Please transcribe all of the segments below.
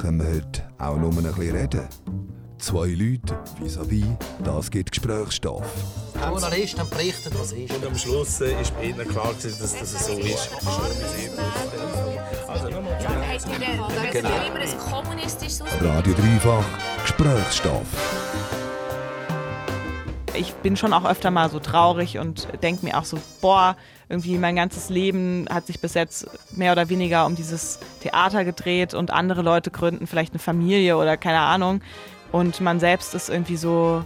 Können wir heute auch nur ein bisschen reden? Zwei Leute vis-à-vis, das gibt Gesprächsstoff. Journalisten berichten, was ist. Und am Schluss äh, ist bei ihnen klar, dass das so ist. Also nochmal. Genau. immer ein kommunistisches Radio Dreifach Gesprächsstoff. Ich bin schon auch öfter mal so traurig und denke mir auch so, boah, irgendwie mein ganzes Leben hat sich bis jetzt mehr oder weniger um dieses Theater gedreht und andere Leute gründen vielleicht eine Familie oder keine Ahnung. Und man selbst ist irgendwie so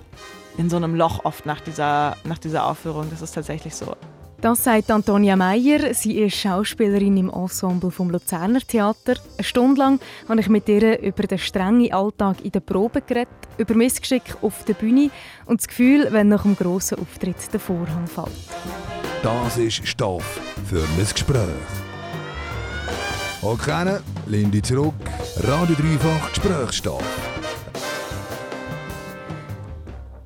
in so einem Loch oft nach dieser, nach dieser Aufführung. Das ist tatsächlich so. Das sagt Antonia Meyer. Sie ist Schauspielerin im Ensemble vom Luzerner Theater. Eine Stunde lang habe ich mit ihr über den strengen Alltag in der Probe geredet, über Missgeschick auf der Bühne und das Gefühl, wenn nach dem grossen Auftritt der Vorhang fällt. Das ist Stoff für ein Gespräch. Okay, Lindy zurück. Radio Dreifach Gesprächsstoff.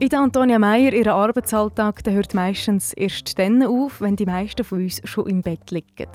In der Antonia Meyer, ihren Arbeitsalltag der hört meistens erst dann auf, wenn die meisten von uns schon im Bett liegen.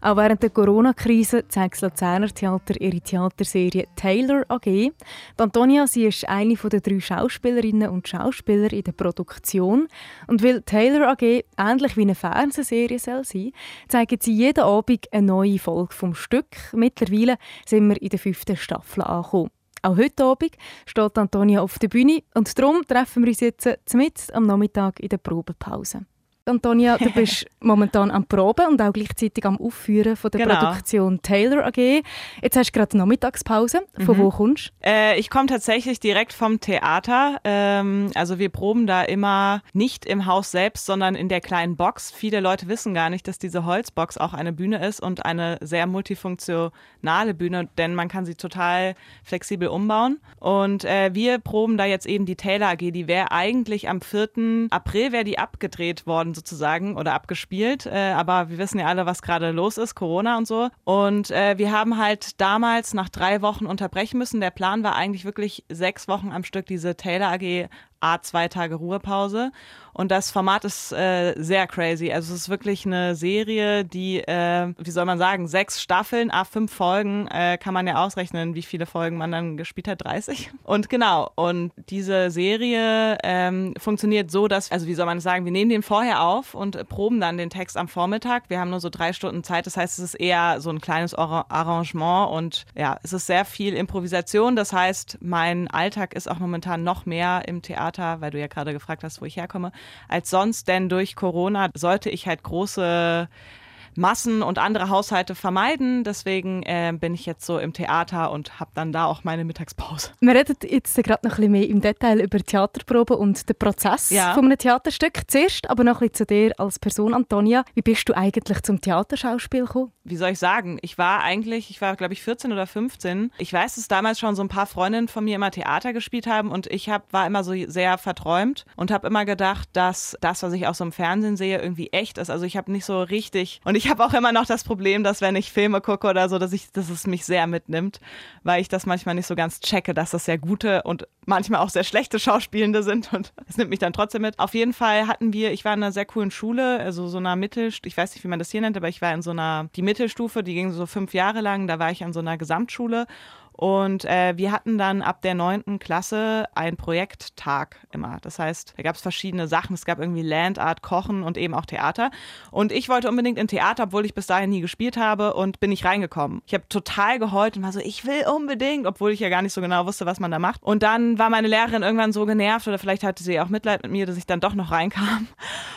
Auch während der Corona-Krise zeigt das Luzerner Theater ihre Theaterserie Taylor AG. Die Antonia sie ist eine der drei Schauspielerinnen und Schauspieler in der Produktion. Und weil Taylor AG ähnlich wie eine Fernsehserie soll sein, zeigen sie jeden Abend eine neue Folge vom Stück. Mittlerweile sind wir in der fünften Staffel angekommen. Auch heute Abend steht Antonia auf der Bühne und darum treffen wir uns jetzt mitten am Nachmittag in der Probepause. Antonia, du bist momentan am Proben und auch gleichzeitig am Aufführen von der Genau. Produktion Taylor AG. Jetzt hast du gerade Nachmittagspause. Von Mhm. wo kommst du? Äh, ich komme tatsächlich direkt vom Theater. Ähm, also wir proben da immer nicht im Haus selbst, sondern in der kleinen Box. Viele Leute wissen gar nicht, dass diese Holzbox auch eine Bühne ist und eine sehr multifunktionale Bühne, denn man kann sie total flexibel umbauen. Und äh, wir proben da jetzt eben die Taylor AG. Die wäre eigentlich am 4. April wäre die abgedreht worden sozusagen oder abgespielt. Äh, aber wir wissen ja alle, was gerade los ist, Corona und so. Und äh, wir haben halt damals nach drei Wochen unterbrechen müssen. Der Plan war eigentlich wirklich sechs Wochen am Stück diese Taylor AG A zwei Tage Ruhepause. Und das Format ist äh, sehr crazy. Also es ist wirklich eine Serie, die, äh, wie soll man sagen, sechs Staffeln, a fünf Folgen, äh, kann man ja ausrechnen, wie viele Folgen man dann gespielt hat, 30. Und genau, und diese Serie ähm, funktioniert so, dass, also wie soll man das sagen, wir nehmen den vorher auf und proben dann den Text am Vormittag. Wir haben nur so drei Stunden Zeit, das heißt, es ist eher so ein kleines Ar Arrangement und ja, es ist sehr viel Improvisation. Das heißt, mein Alltag ist auch momentan noch mehr im Theater, weil du ja gerade gefragt hast, wo ich herkomme, als sonst, denn durch Corona sollte ich halt große Massen und andere Haushalte vermeiden. Deswegen äh, bin ich jetzt so im Theater und habe dann da auch meine Mittagspause. Wir reden jetzt gerade noch ein bisschen mehr im Detail über die Theaterprobe und den Prozess Ja. von einem Theaterstück. Zuerst aber noch ein bisschen zu dir als Person, Antonia. Wie bist du eigentlich zum Theaterschauspiel gekommen? wie soll ich sagen, ich war eigentlich, ich war glaube ich 14 oder 15. Ich weiß, dass damals schon so ein paar Freundinnen von mir immer Theater gespielt haben und ich hab, war immer so sehr verträumt und habe immer gedacht, dass das, was ich auch so im Fernsehen sehe, irgendwie echt ist. Also ich habe nicht so richtig und ich habe auch immer noch das Problem, dass wenn ich Filme gucke oder so, dass ich, dass es mich sehr mitnimmt, weil ich das manchmal nicht so ganz checke, dass das sehr gute und manchmal auch sehr schlechte Schauspielende sind und es nimmt mich dann trotzdem mit. Auf jeden Fall hatten wir, ich war in einer sehr coolen Schule, also so einer Mittel, ich weiß nicht, wie man das hier nennt, aber ich war in so einer, die Mittelstufe, die ging so fünf Jahre lang, da war ich an so einer Gesamtschule und äh, wir hatten dann ab der neunten Klasse einen Projekttag immer. Das heißt, da gab es verschiedene Sachen. Es gab irgendwie Landart, Kochen und eben auch Theater. Und ich wollte unbedingt in Theater, obwohl ich bis dahin nie gespielt habe und bin nicht reingekommen. Ich habe total geheult und war so, ich will unbedingt, obwohl ich ja gar nicht so genau wusste, was man da macht. Und dann war meine Lehrerin irgendwann so genervt oder vielleicht hatte sie auch Mitleid mit mir, dass ich dann doch noch reinkam.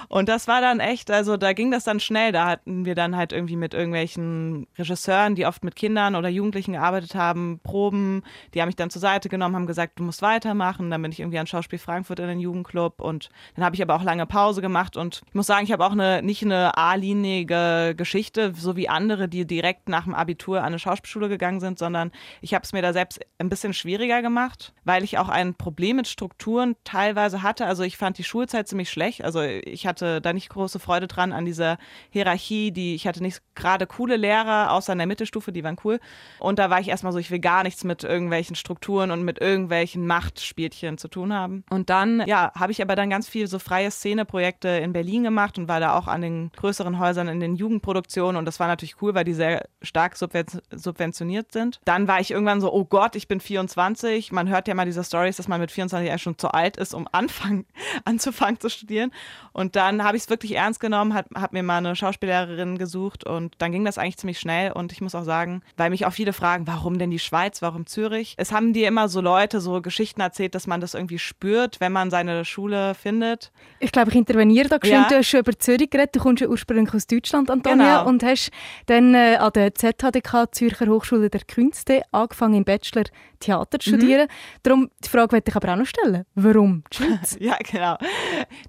Und das war dann echt, also da ging das dann schnell. Da hatten wir dann halt irgendwie mit irgendwelchen Regisseuren, die oft mit Kindern oder Jugendlichen gearbeitet haben, Proben. Die haben mich dann zur Seite genommen, haben gesagt, du musst weitermachen. Dann bin ich irgendwie an Schauspiel Frankfurt in den Jugendclub und dann habe ich aber auch lange Pause gemacht und ich muss sagen, ich habe auch eine nicht eine A-linige Geschichte, so wie andere, die direkt nach dem Abitur an eine Schauspielschule gegangen sind, sondern ich habe es mir da selbst ein bisschen schwieriger gemacht, weil ich auch ein Problem mit Strukturen teilweise hatte. Also ich fand die Schulzeit ziemlich schlecht. Also ich hatte da nicht große Freude dran an dieser Hierarchie, die ich hatte nicht gerade coole Lehrer, außer in der Mittelstufe, die waren cool. Und da war ich erstmal so, ich will gar gar nichts mit irgendwelchen Strukturen und mit irgendwelchen Machtspielchen zu tun haben. Und dann, ja, habe ich aber dann ganz viel so freie Szeneprojekte in Berlin gemacht und war da auch an den größeren Häusern in den Jugendproduktionen und das war natürlich cool, weil die sehr stark subventioniert sind. Dann war ich irgendwann so, oh Gott, ich bin 24. Man hört ja mal diese Stories, dass man mit 24 eigentlich schon zu alt ist, um anfangen, anzufangen zu studieren. Und dann habe ich es wirklich ernst genommen, habe hab mir mal eine Schauspielerin gesucht und dann ging das eigentlich ziemlich schnell und ich muss auch sagen, weil mich auch viele fragen, warum denn die Schweiz, warum Zürich? Es haben dir immer so Leute so Geschichten erzählt, dass man das irgendwie spürt, wenn man seine Schule findet. Ich glaube, ich interveniere da geschwind. Ja. Du hast schon über Zürich geredet, du kommst ja ursprünglich aus Deutschland, Antonia, genau. und hast dann äh, an der ZHDK Zürcher Hochschule der Künste angefangen im Bachelor Theater zu mhm. studieren. Mhm. Darum die Frage möchte ich aber auch noch stellen. Warum die Schweiz? ja, genau.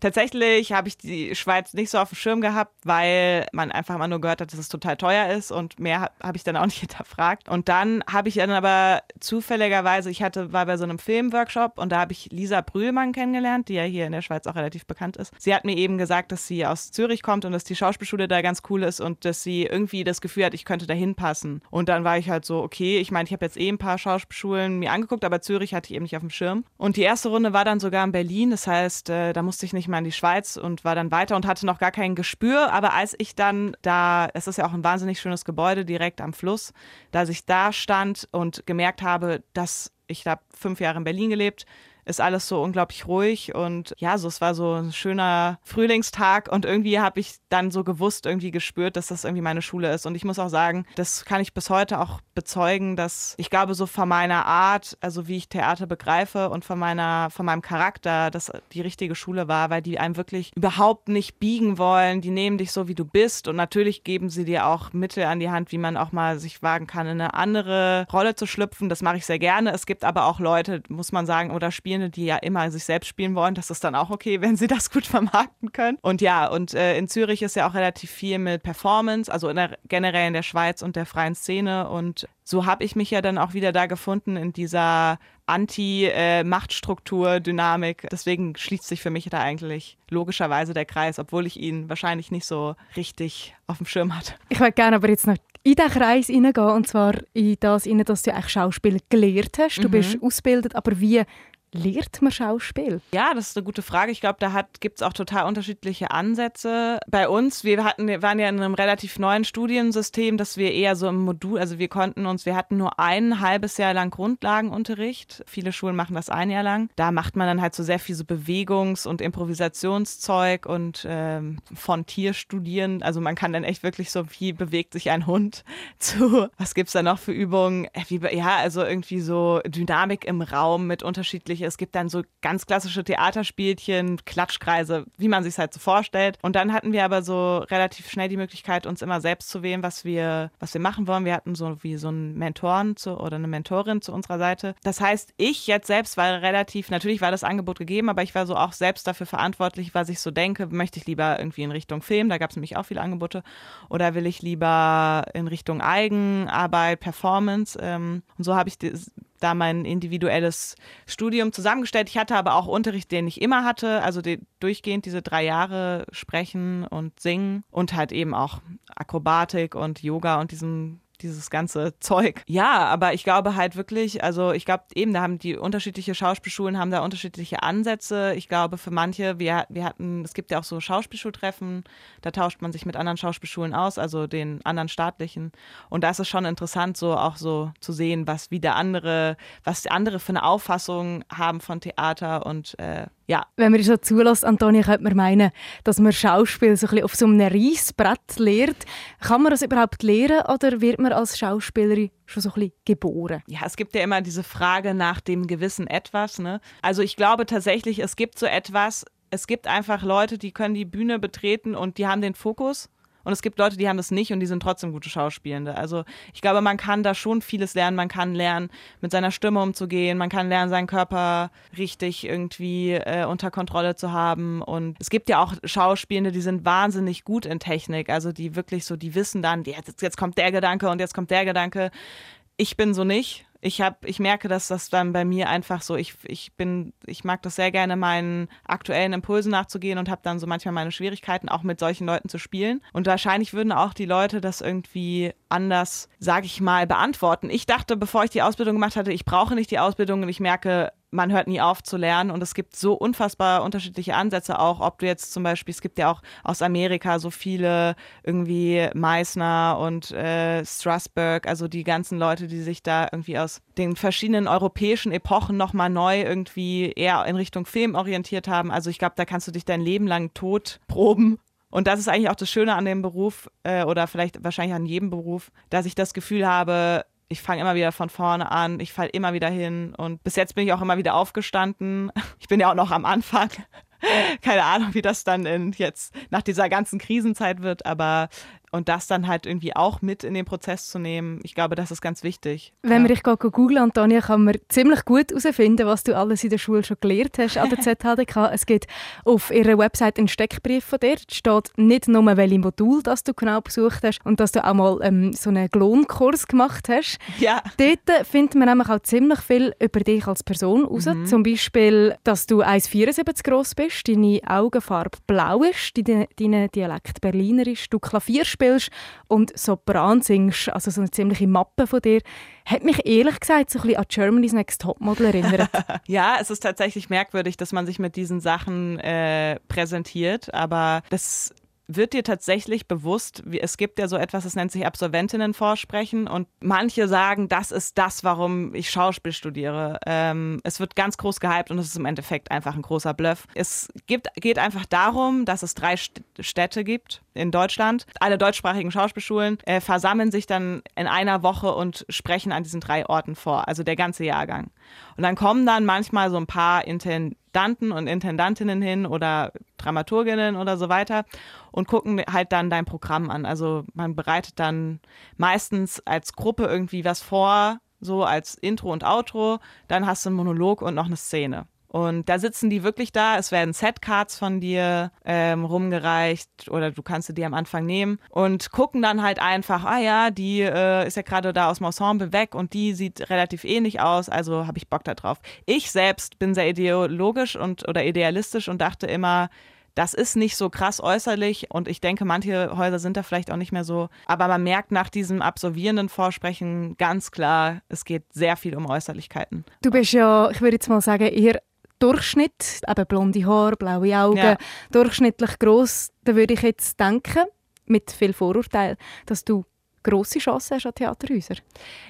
Tatsächlich habe ich die Schweiz nicht so auf dem Schirm gehabt, weil man einfach immer nur gehört hat, dass es total teuer ist und mehr habe ich dann auch nicht hinterfragt. Und dann habe ich dann aber zufälligerweise, ich hatte, war bei so einem Filmworkshop und da habe ich Lisa Brühlmann kennengelernt, die ja hier in der Schweiz auch relativ bekannt ist. Sie hat mir eben gesagt, dass sie aus Zürich kommt und dass die Schauspielschule da ganz cool ist und dass sie irgendwie das Gefühl hat, ich könnte da hinpassen. Und dann war ich halt so, okay, ich meine, ich habe jetzt eh ein paar Schauspielschulen mir angeguckt, aber Zürich hatte ich eben nicht auf dem Schirm. Und die erste Runde war dann sogar in Berlin, das heißt, äh, da musste ich nicht mal in die Schweiz und war dann weiter und hatte noch gar kein Gespür. Aber als ich dann da, es ist ja auch ein wahnsinnig schönes Gebäude direkt am Fluss, da ich da stand und gemerkt habe, dass ich habe fünf Jahre in Berlin gelebt, ist alles so unglaublich ruhig und ja, so es war so ein schöner Frühlingstag und irgendwie habe ich dann so gewusst, irgendwie gespürt, dass das irgendwie meine Schule ist und ich muss auch sagen, das kann ich bis heute auch bezeugen, dass ich glaube so von meiner Art, also wie ich Theater begreife und von meiner von meinem Charakter, dass die richtige Schule war, weil die einem wirklich überhaupt nicht biegen wollen, die nehmen dich so wie du bist und natürlich geben sie dir auch Mittel an die Hand, wie man auch mal sich wagen kann, in eine andere Rolle zu schlüpfen. Das mache ich sehr gerne. Es gibt aber auch Leute, muss man sagen, oder spielen Spielende, die ja immer sich selbst spielen wollen. Das ist dann auch okay, wenn sie das gut vermarkten können. Und ja, und äh, in Zürich ist ja auch relativ viel mit Performance, also in der, generell in der Schweiz und der freien Szene. Und so habe ich mich ja dann auch wieder da gefunden in dieser Anti-Machtstruktur-Dynamik. Äh, Deswegen schließt sich für mich da eigentlich logischerweise der Kreis, obwohl ich ihn wahrscheinlich nicht so richtig auf dem Schirm hatte. Ich würde gerne aber jetzt noch in diesen Kreis hineingehen, und zwar in das hinein, dass du eigentlich Schauspiel gelehrt hast. Du mhm. bist ausgebildet, aber wie Lehrt man Schauspiel? Ja, das ist eine gute Frage. Ich glaube, da gibt es auch total unterschiedliche Ansätze. Bei uns, wir hatten, waren ja in einem relativ neuen Studiensystem, dass wir eher so im Modul, also wir konnten uns, wir hatten nur ein halbes Jahr lang Grundlagenunterricht. Viele Schulen machen das ein Jahr lang. Da macht man dann halt so sehr viel so Bewegungs- und Improvisationszeug und ähm, von Tier studieren. Also man kann dann echt wirklich so, wie bewegt sich ein Hund zu, was gibt es da noch für Übungen? Äh, wie, ja, also irgendwie so Dynamik im Raum mit unterschiedlichen. Es gibt dann so ganz klassische Theaterspielchen, Klatschkreise, wie man sich es halt so vorstellt. Und dann hatten wir aber so relativ schnell die Möglichkeit, uns immer selbst zu wählen, was wir, was wir machen wollen. Wir hatten so wie so einen Mentoren zu, oder eine Mentorin zu unserer Seite. Das heißt, ich jetzt selbst war relativ, natürlich war das Angebot gegeben, aber ich war so auch selbst dafür verantwortlich, was ich so denke. Möchte ich lieber irgendwie in Richtung Film, da gab es nämlich auch viele Angebote, oder will ich lieber in Richtung Eigenarbeit, Performance? Ähm, und so habe ich da mein individuelles Studium zusammengestellt. Ich hatte aber auch Unterricht, den ich immer hatte, also die, durchgehend diese drei Jahre sprechen und singen und halt eben auch Akrobatik und Yoga und diesem dieses ganze Zeug. Ja, aber ich glaube halt wirklich, also ich glaube eben, da haben die unterschiedliche Schauspielschulen haben da unterschiedliche Ansätze. Ich glaube für manche, wir, wir hatten, es gibt ja auch so Schauspielschultreffen, da tauscht man sich mit anderen Schauspielschulen aus, also den anderen staatlichen. Und da ist es schon interessant, so auch so zu sehen, was wieder andere, was andere für eine Auffassung haben von Theater und äh, ja. Wenn man so zulässt, Antonia, könnte man meinen, dass man Schauspiel so ein bisschen auf so einem Reissbrett lehrt. Kann man das überhaupt lehren oder wird man als Schauspielerin schon so ein bisschen geboren? Ja, es gibt ja immer diese Frage nach dem gewissen Etwas. Ne? Also ich glaube tatsächlich, es gibt so etwas, es gibt einfach Leute, die können die Bühne betreten und die haben den Fokus und es gibt Leute, die haben das nicht und die sind trotzdem gute Schauspielende. Also ich glaube, man kann da schon vieles lernen. Man kann lernen, mit seiner Stimme umzugehen. Man kann lernen, seinen Körper richtig irgendwie äh, unter Kontrolle zu haben. Und es gibt ja auch Schauspielende, die sind wahnsinnig gut in Technik. Also die wirklich so, die wissen dann, jetzt, jetzt kommt der Gedanke und jetzt kommt der Gedanke. Ich bin so nicht. Ich habe, ich merke, dass das dann bei mir einfach so, ich, ich bin, ich mag das sehr gerne, meinen aktuellen Impulsen nachzugehen und habe dann so manchmal meine Schwierigkeiten, auch mit solchen Leuten zu spielen. Und wahrscheinlich würden auch die Leute das irgendwie anders, sage ich mal, beantworten. Ich dachte, bevor ich die Ausbildung gemacht hatte, ich brauche nicht die Ausbildung und ich merke, man hört nie auf zu lernen und es gibt so unfassbar unterschiedliche Ansätze auch, ob du jetzt zum Beispiel, es gibt ja auch aus Amerika so viele irgendwie Meissner und äh, Strasberg, also die ganzen Leute, die sich da irgendwie aus den verschiedenen europäischen Epochen nochmal neu irgendwie eher in Richtung Film orientiert haben. Also ich glaube, da kannst du dich dein Leben lang tot proben und das ist eigentlich auch das Schöne an dem Beruf äh, oder vielleicht wahrscheinlich an jedem Beruf, dass ich das Gefühl habe, ich fange immer wieder von vorne an, ich falle immer wieder hin und bis jetzt bin ich auch immer wieder aufgestanden. Ich bin ja auch noch am Anfang. Keine Ahnung, wie das dann in jetzt nach dieser ganzen Krisenzeit wird, aber und das dann halt irgendwie auch mit in den Prozess zu nehmen, ich glaube, das ist ganz wichtig. Wenn ja. man dich googeln, Antonia, kann man ziemlich gut herausfinden, was du alles in der Schule schon gelernt hast an der ZHDK. es gibt auf ihrer Website einen Steckbrief von dir. Es steht nicht nur, welches Modul das du genau besucht hast und dass du auch mal ähm, so einen Lohnkurs gemacht hast. Ja. Dort findet man nämlich auch ziemlich viel über dich als Person heraus. Mhm. Zum Beispiel, dass du 1,74 groß bist, deine Augenfarbe blau ist, dein, dein Dialekt Berlinerisch, du Klavier spielst und Sopran singst, also so eine ziemliche Mappe von dir, hat mich ehrlich gesagt so ein bisschen an Germany's Next Topmodel erinnert. ja, es ist tatsächlich merkwürdig, dass man sich mit diesen Sachen äh, präsentiert, aber das wird dir tatsächlich bewusst, es gibt ja so etwas, das nennt sich Absolventinnenvorsprechen und manche sagen, das ist das, warum ich Schauspiel studiere. Ähm, es wird ganz groß gehypt und es ist im Endeffekt einfach ein großer Bluff. Es gibt, geht einfach darum, dass es drei Städte gibt in Deutschland. Alle deutschsprachigen Schauspielschulen äh, versammeln sich dann in einer Woche und sprechen an diesen drei Orten vor, also der ganze Jahrgang. Und dann kommen dann manchmal so ein paar Intendanten und Intendantinnen hin oder Dramaturginnen oder so weiter und gucken halt dann dein Programm an. Also man bereitet dann meistens als Gruppe irgendwie was vor, so als Intro und Outro, dann hast du einen Monolog und noch eine Szene. Und da sitzen die wirklich da. Es werden Setcards von dir ähm, rumgereicht oder du kannst sie dir am Anfang nehmen und gucken dann halt einfach, ah ja, die äh, ist ja gerade da aus dem Ensemble weg und die sieht relativ ähnlich aus, also habe ich Bock da drauf. Ich selbst bin sehr ideologisch und oder idealistisch und dachte immer, das ist nicht so krass äußerlich und ich denke, manche Häuser sind da vielleicht auch nicht mehr so. Aber man merkt nach diesem absolvierenden Vorsprechen ganz klar, es geht sehr viel um Äußerlichkeiten. Du bist ja, ich würde jetzt mal sagen, eher Durchschnitt, eben blonde Haare, blaue Augen, ja. durchschnittlich groß, da würde ich jetzt denken, mit viel Vorurteil, dass du große Chancen hast an Theaterhäuser.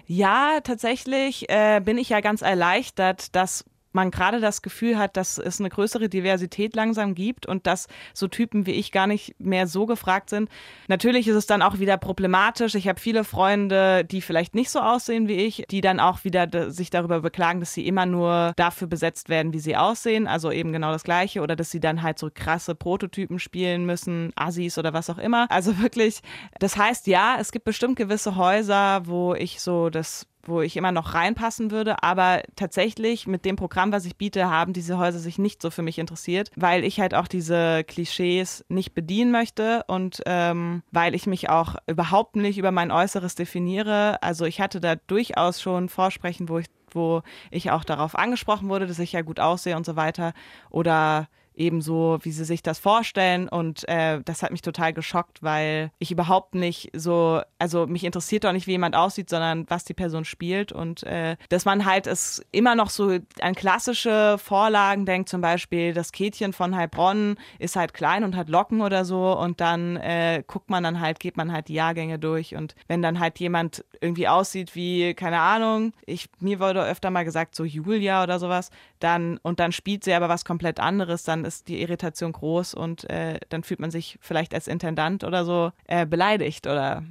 Ja, tatsächlich äh, bin ich ja ganz erleichtert, dass man gerade das Gefühl hat, dass es eine größere Diversität langsam gibt und dass so Typen wie ich gar nicht mehr so gefragt sind. Natürlich ist es dann auch wieder problematisch. Ich habe viele Freunde, die vielleicht nicht so aussehen wie ich, die dann auch wieder sich darüber beklagen, dass sie immer nur dafür besetzt werden, wie sie aussehen. Also eben genau das Gleiche. Oder dass sie dann halt so krasse Prototypen spielen müssen, Assis oder was auch immer. Also wirklich, das heißt, ja, es gibt bestimmt gewisse Häuser, wo ich so das wo ich immer noch reinpassen würde. Aber tatsächlich mit dem Programm, was ich biete, haben diese Häuser sich nicht so für mich interessiert, weil ich halt auch diese Klischees nicht bedienen möchte und ähm, weil ich mich auch überhaupt nicht über mein Äußeres definiere. Also ich hatte da durchaus schon Vorsprechen, wo ich wo ich auch darauf angesprochen wurde, dass ich ja gut aussehe und so weiter. Oder ebenso, wie sie sich das vorstellen. Und äh, das hat mich total geschockt, weil ich überhaupt nicht so, also mich interessiert doch nicht, wie jemand aussieht, sondern was die Person spielt. Und äh, dass man halt es immer noch so an klassische Vorlagen denkt, zum Beispiel das Kätchen von Heilbronn ist halt klein und hat Locken oder so. Und dann äh, guckt man dann halt, geht man halt die Jahrgänge durch. Und wenn dann halt jemand irgendwie aussieht wie, keine Ahnung, ich, mir wurde öfter mal gesagt, so Julia oder sowas, dann, und dann spielt sie aber was komplett anderes, dann ist die Irritation groß und äh, dann fühlt man sich vielleicht als Intendant oder so äh, beleidigt oder.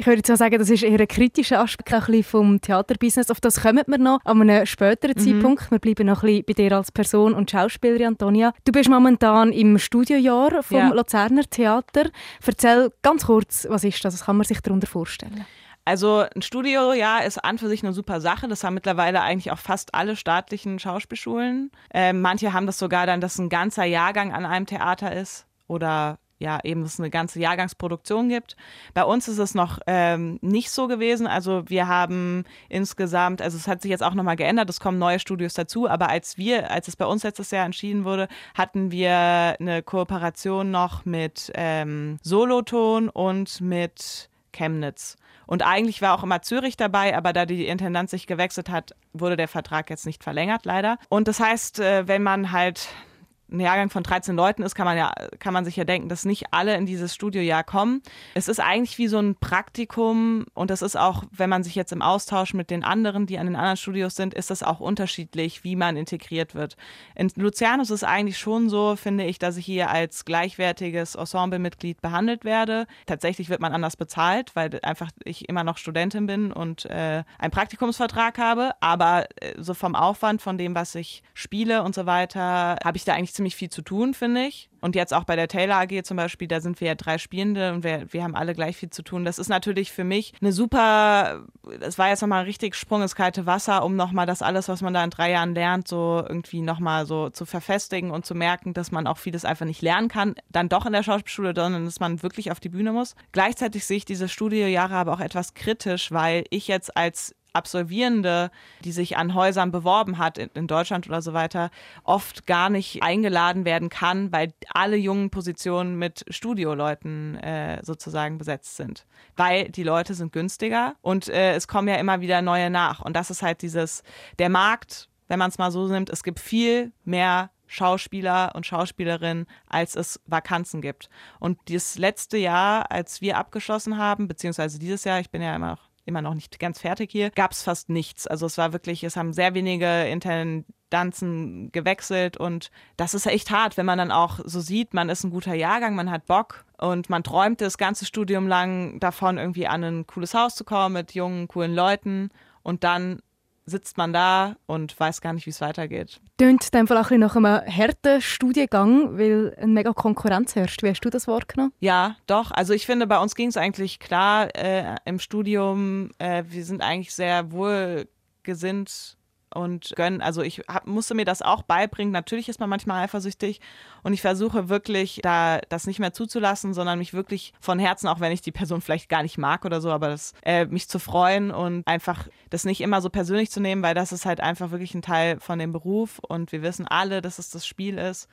Ich würde jetzt sagen, das ist eher ein kritischer Aspekt vom Theaterbusiness. Auf das kommen wir noch an einem späteren mhm. Zeitpunkt. Wir bleiben noch ein bisschen bei dir als Person und Schauspielerin, Antonia. Du bist momentan im Studiojahr vom ja. Luzerner Theater. Erzähl ganz kurz, was ist das? Was kann man sich darunter vorstellen? Also ein Studio, ja, ist an für sich eine super Sache. Das haben mittlerweile eigentlich auch fast alle staatlichen Schauspielschulen. Ähm, manche haben das sogar dann, dass ein ganzer Jahrgang an einem Theater ist oder ja eben es eine ganze Jahrgangsproduktion gibt. Bei uns ist es noch ähm, nicht so gewesen. Also wir haben insgesamt, also es hat sich jetzt auch nochmal geändert, es kommen neue Studios dazu, aber als wir, als es bei uns letztes Jahr entschieden wurde, hatten wir eine Kooperation noch mit ähm, Soloton und mit Chemnitz. Und eigentlich war auch immer Zürich dabei, aber da die Intendant sich gewechselt hat, wurde der Vertrag jetzt nicht verlängert, leider. Und das heißt, äh, wenn man halt ein Jahrgang von 13 Leuten ist, kann man ja, kann man sich ja denken, dass nicht alle in dieses Studiojahr kommen. Es ist eigentlich wie so ein Praktikum und das ist auch, wenn man sich jetzt im Austausch mit den anderen, die an den anderen Studios sind, ist das auch unterschiedlich, wie man integriert wird. In Luzern ist es eigentlich schon so, finde ich, dass ich hier als gleichwertiges Ensemblemitglied behandelt werde. Tatsächlich wird man anders bezahlt, weil einfach ich immer noch Studentin bin und äh, einen Praktikumsvertrag habe, aber äh, so vom Aufwand, von dem, was ich spiele und so weiter, habe ich da eigentlich ziemlich viel zu tun, finde ich. Und jetzt auch bei der Taylor AG zum Beispiel, da sind wir ja drei Spielende und wir, wir haben alle gleich viel zu tun. Das ist natürlich für mich eine super, das war jetzt nochmal ein richtig Sprung ins kalte Wasser, um nochmal das alles, was man da in drei Jahren lernt, so irgendwie nochmal so zu verfestigen und zu merken, dass man auch vieles einfach nicht lernen kann, dann doch in der Schauspielschule, sondern dass man wirklich auf die Bühne muss. Gleichzeitig sehe ich diese Studiojahre aber auch etwas kritisch, weil ich jetzt als Absolvierende, die sich an Häusern beworben hat in, in, Deutschland oder so weiter, oft gar nicht eingeladen werden kann, weil alle jungen Positionen mit Studioleuten äh, sozusagen besetzt sind. Weil die Leute sind günstiger und äh, es kommen ja immer wieder neue nach. Und das ist halt dieses, der Markt, wenn man es mal so nimmt, es gibt viel mehr Schauspieler und Schauspielerinnen, als es Vakanzen gibt. Und das letzte Jahr, als wir abgeschlossen haben, beziehungsweise dieses Jahr, ich bin ja immer noch immer noch nicht ganz fertig hier, gab es fast nichts. Also es war wirklich, es haben sehr wenige Intendanzen gewechselt und das ist echt hart, wenn man dann auch so sieht, man ist ein guter Jahrgang, man hat Bock und man träumt das ganze Studium lang davon, irgendwie an ein cooles Haus zu kommen mit jungen, coolen Leuten und dann sitzt man da und weiß gar nicht, wie es weitergeht. Tönt in dem Fall auch nach einem harten Studiengang, weil eine mega Konkurrenz herrscht. Wie hast du das wahrgenommen? Ja, doch. Also ich finde, bei uns ging es eigentlich klar äh, im Studium. Äh, wir sind eigentlich sehr wohlgesinnt und gönnen. Also ich hab, musste mir das auch beibringen. Natürlich ist man manchmal eifersüchtig und ich versuche wirklich, da das nicht mehr zuzulassen, sondern mich wirklich von Herzen, auch wenn ich die Person vielleicht gar nicht mag oder so, aber das, äh, mich zu freuen und einfach das nicht immer so persönlich zu nehmen, weil das ist halt einfach wirklich ein Teil von dem Beruf und wir wissen alle, dass es das Spiel ist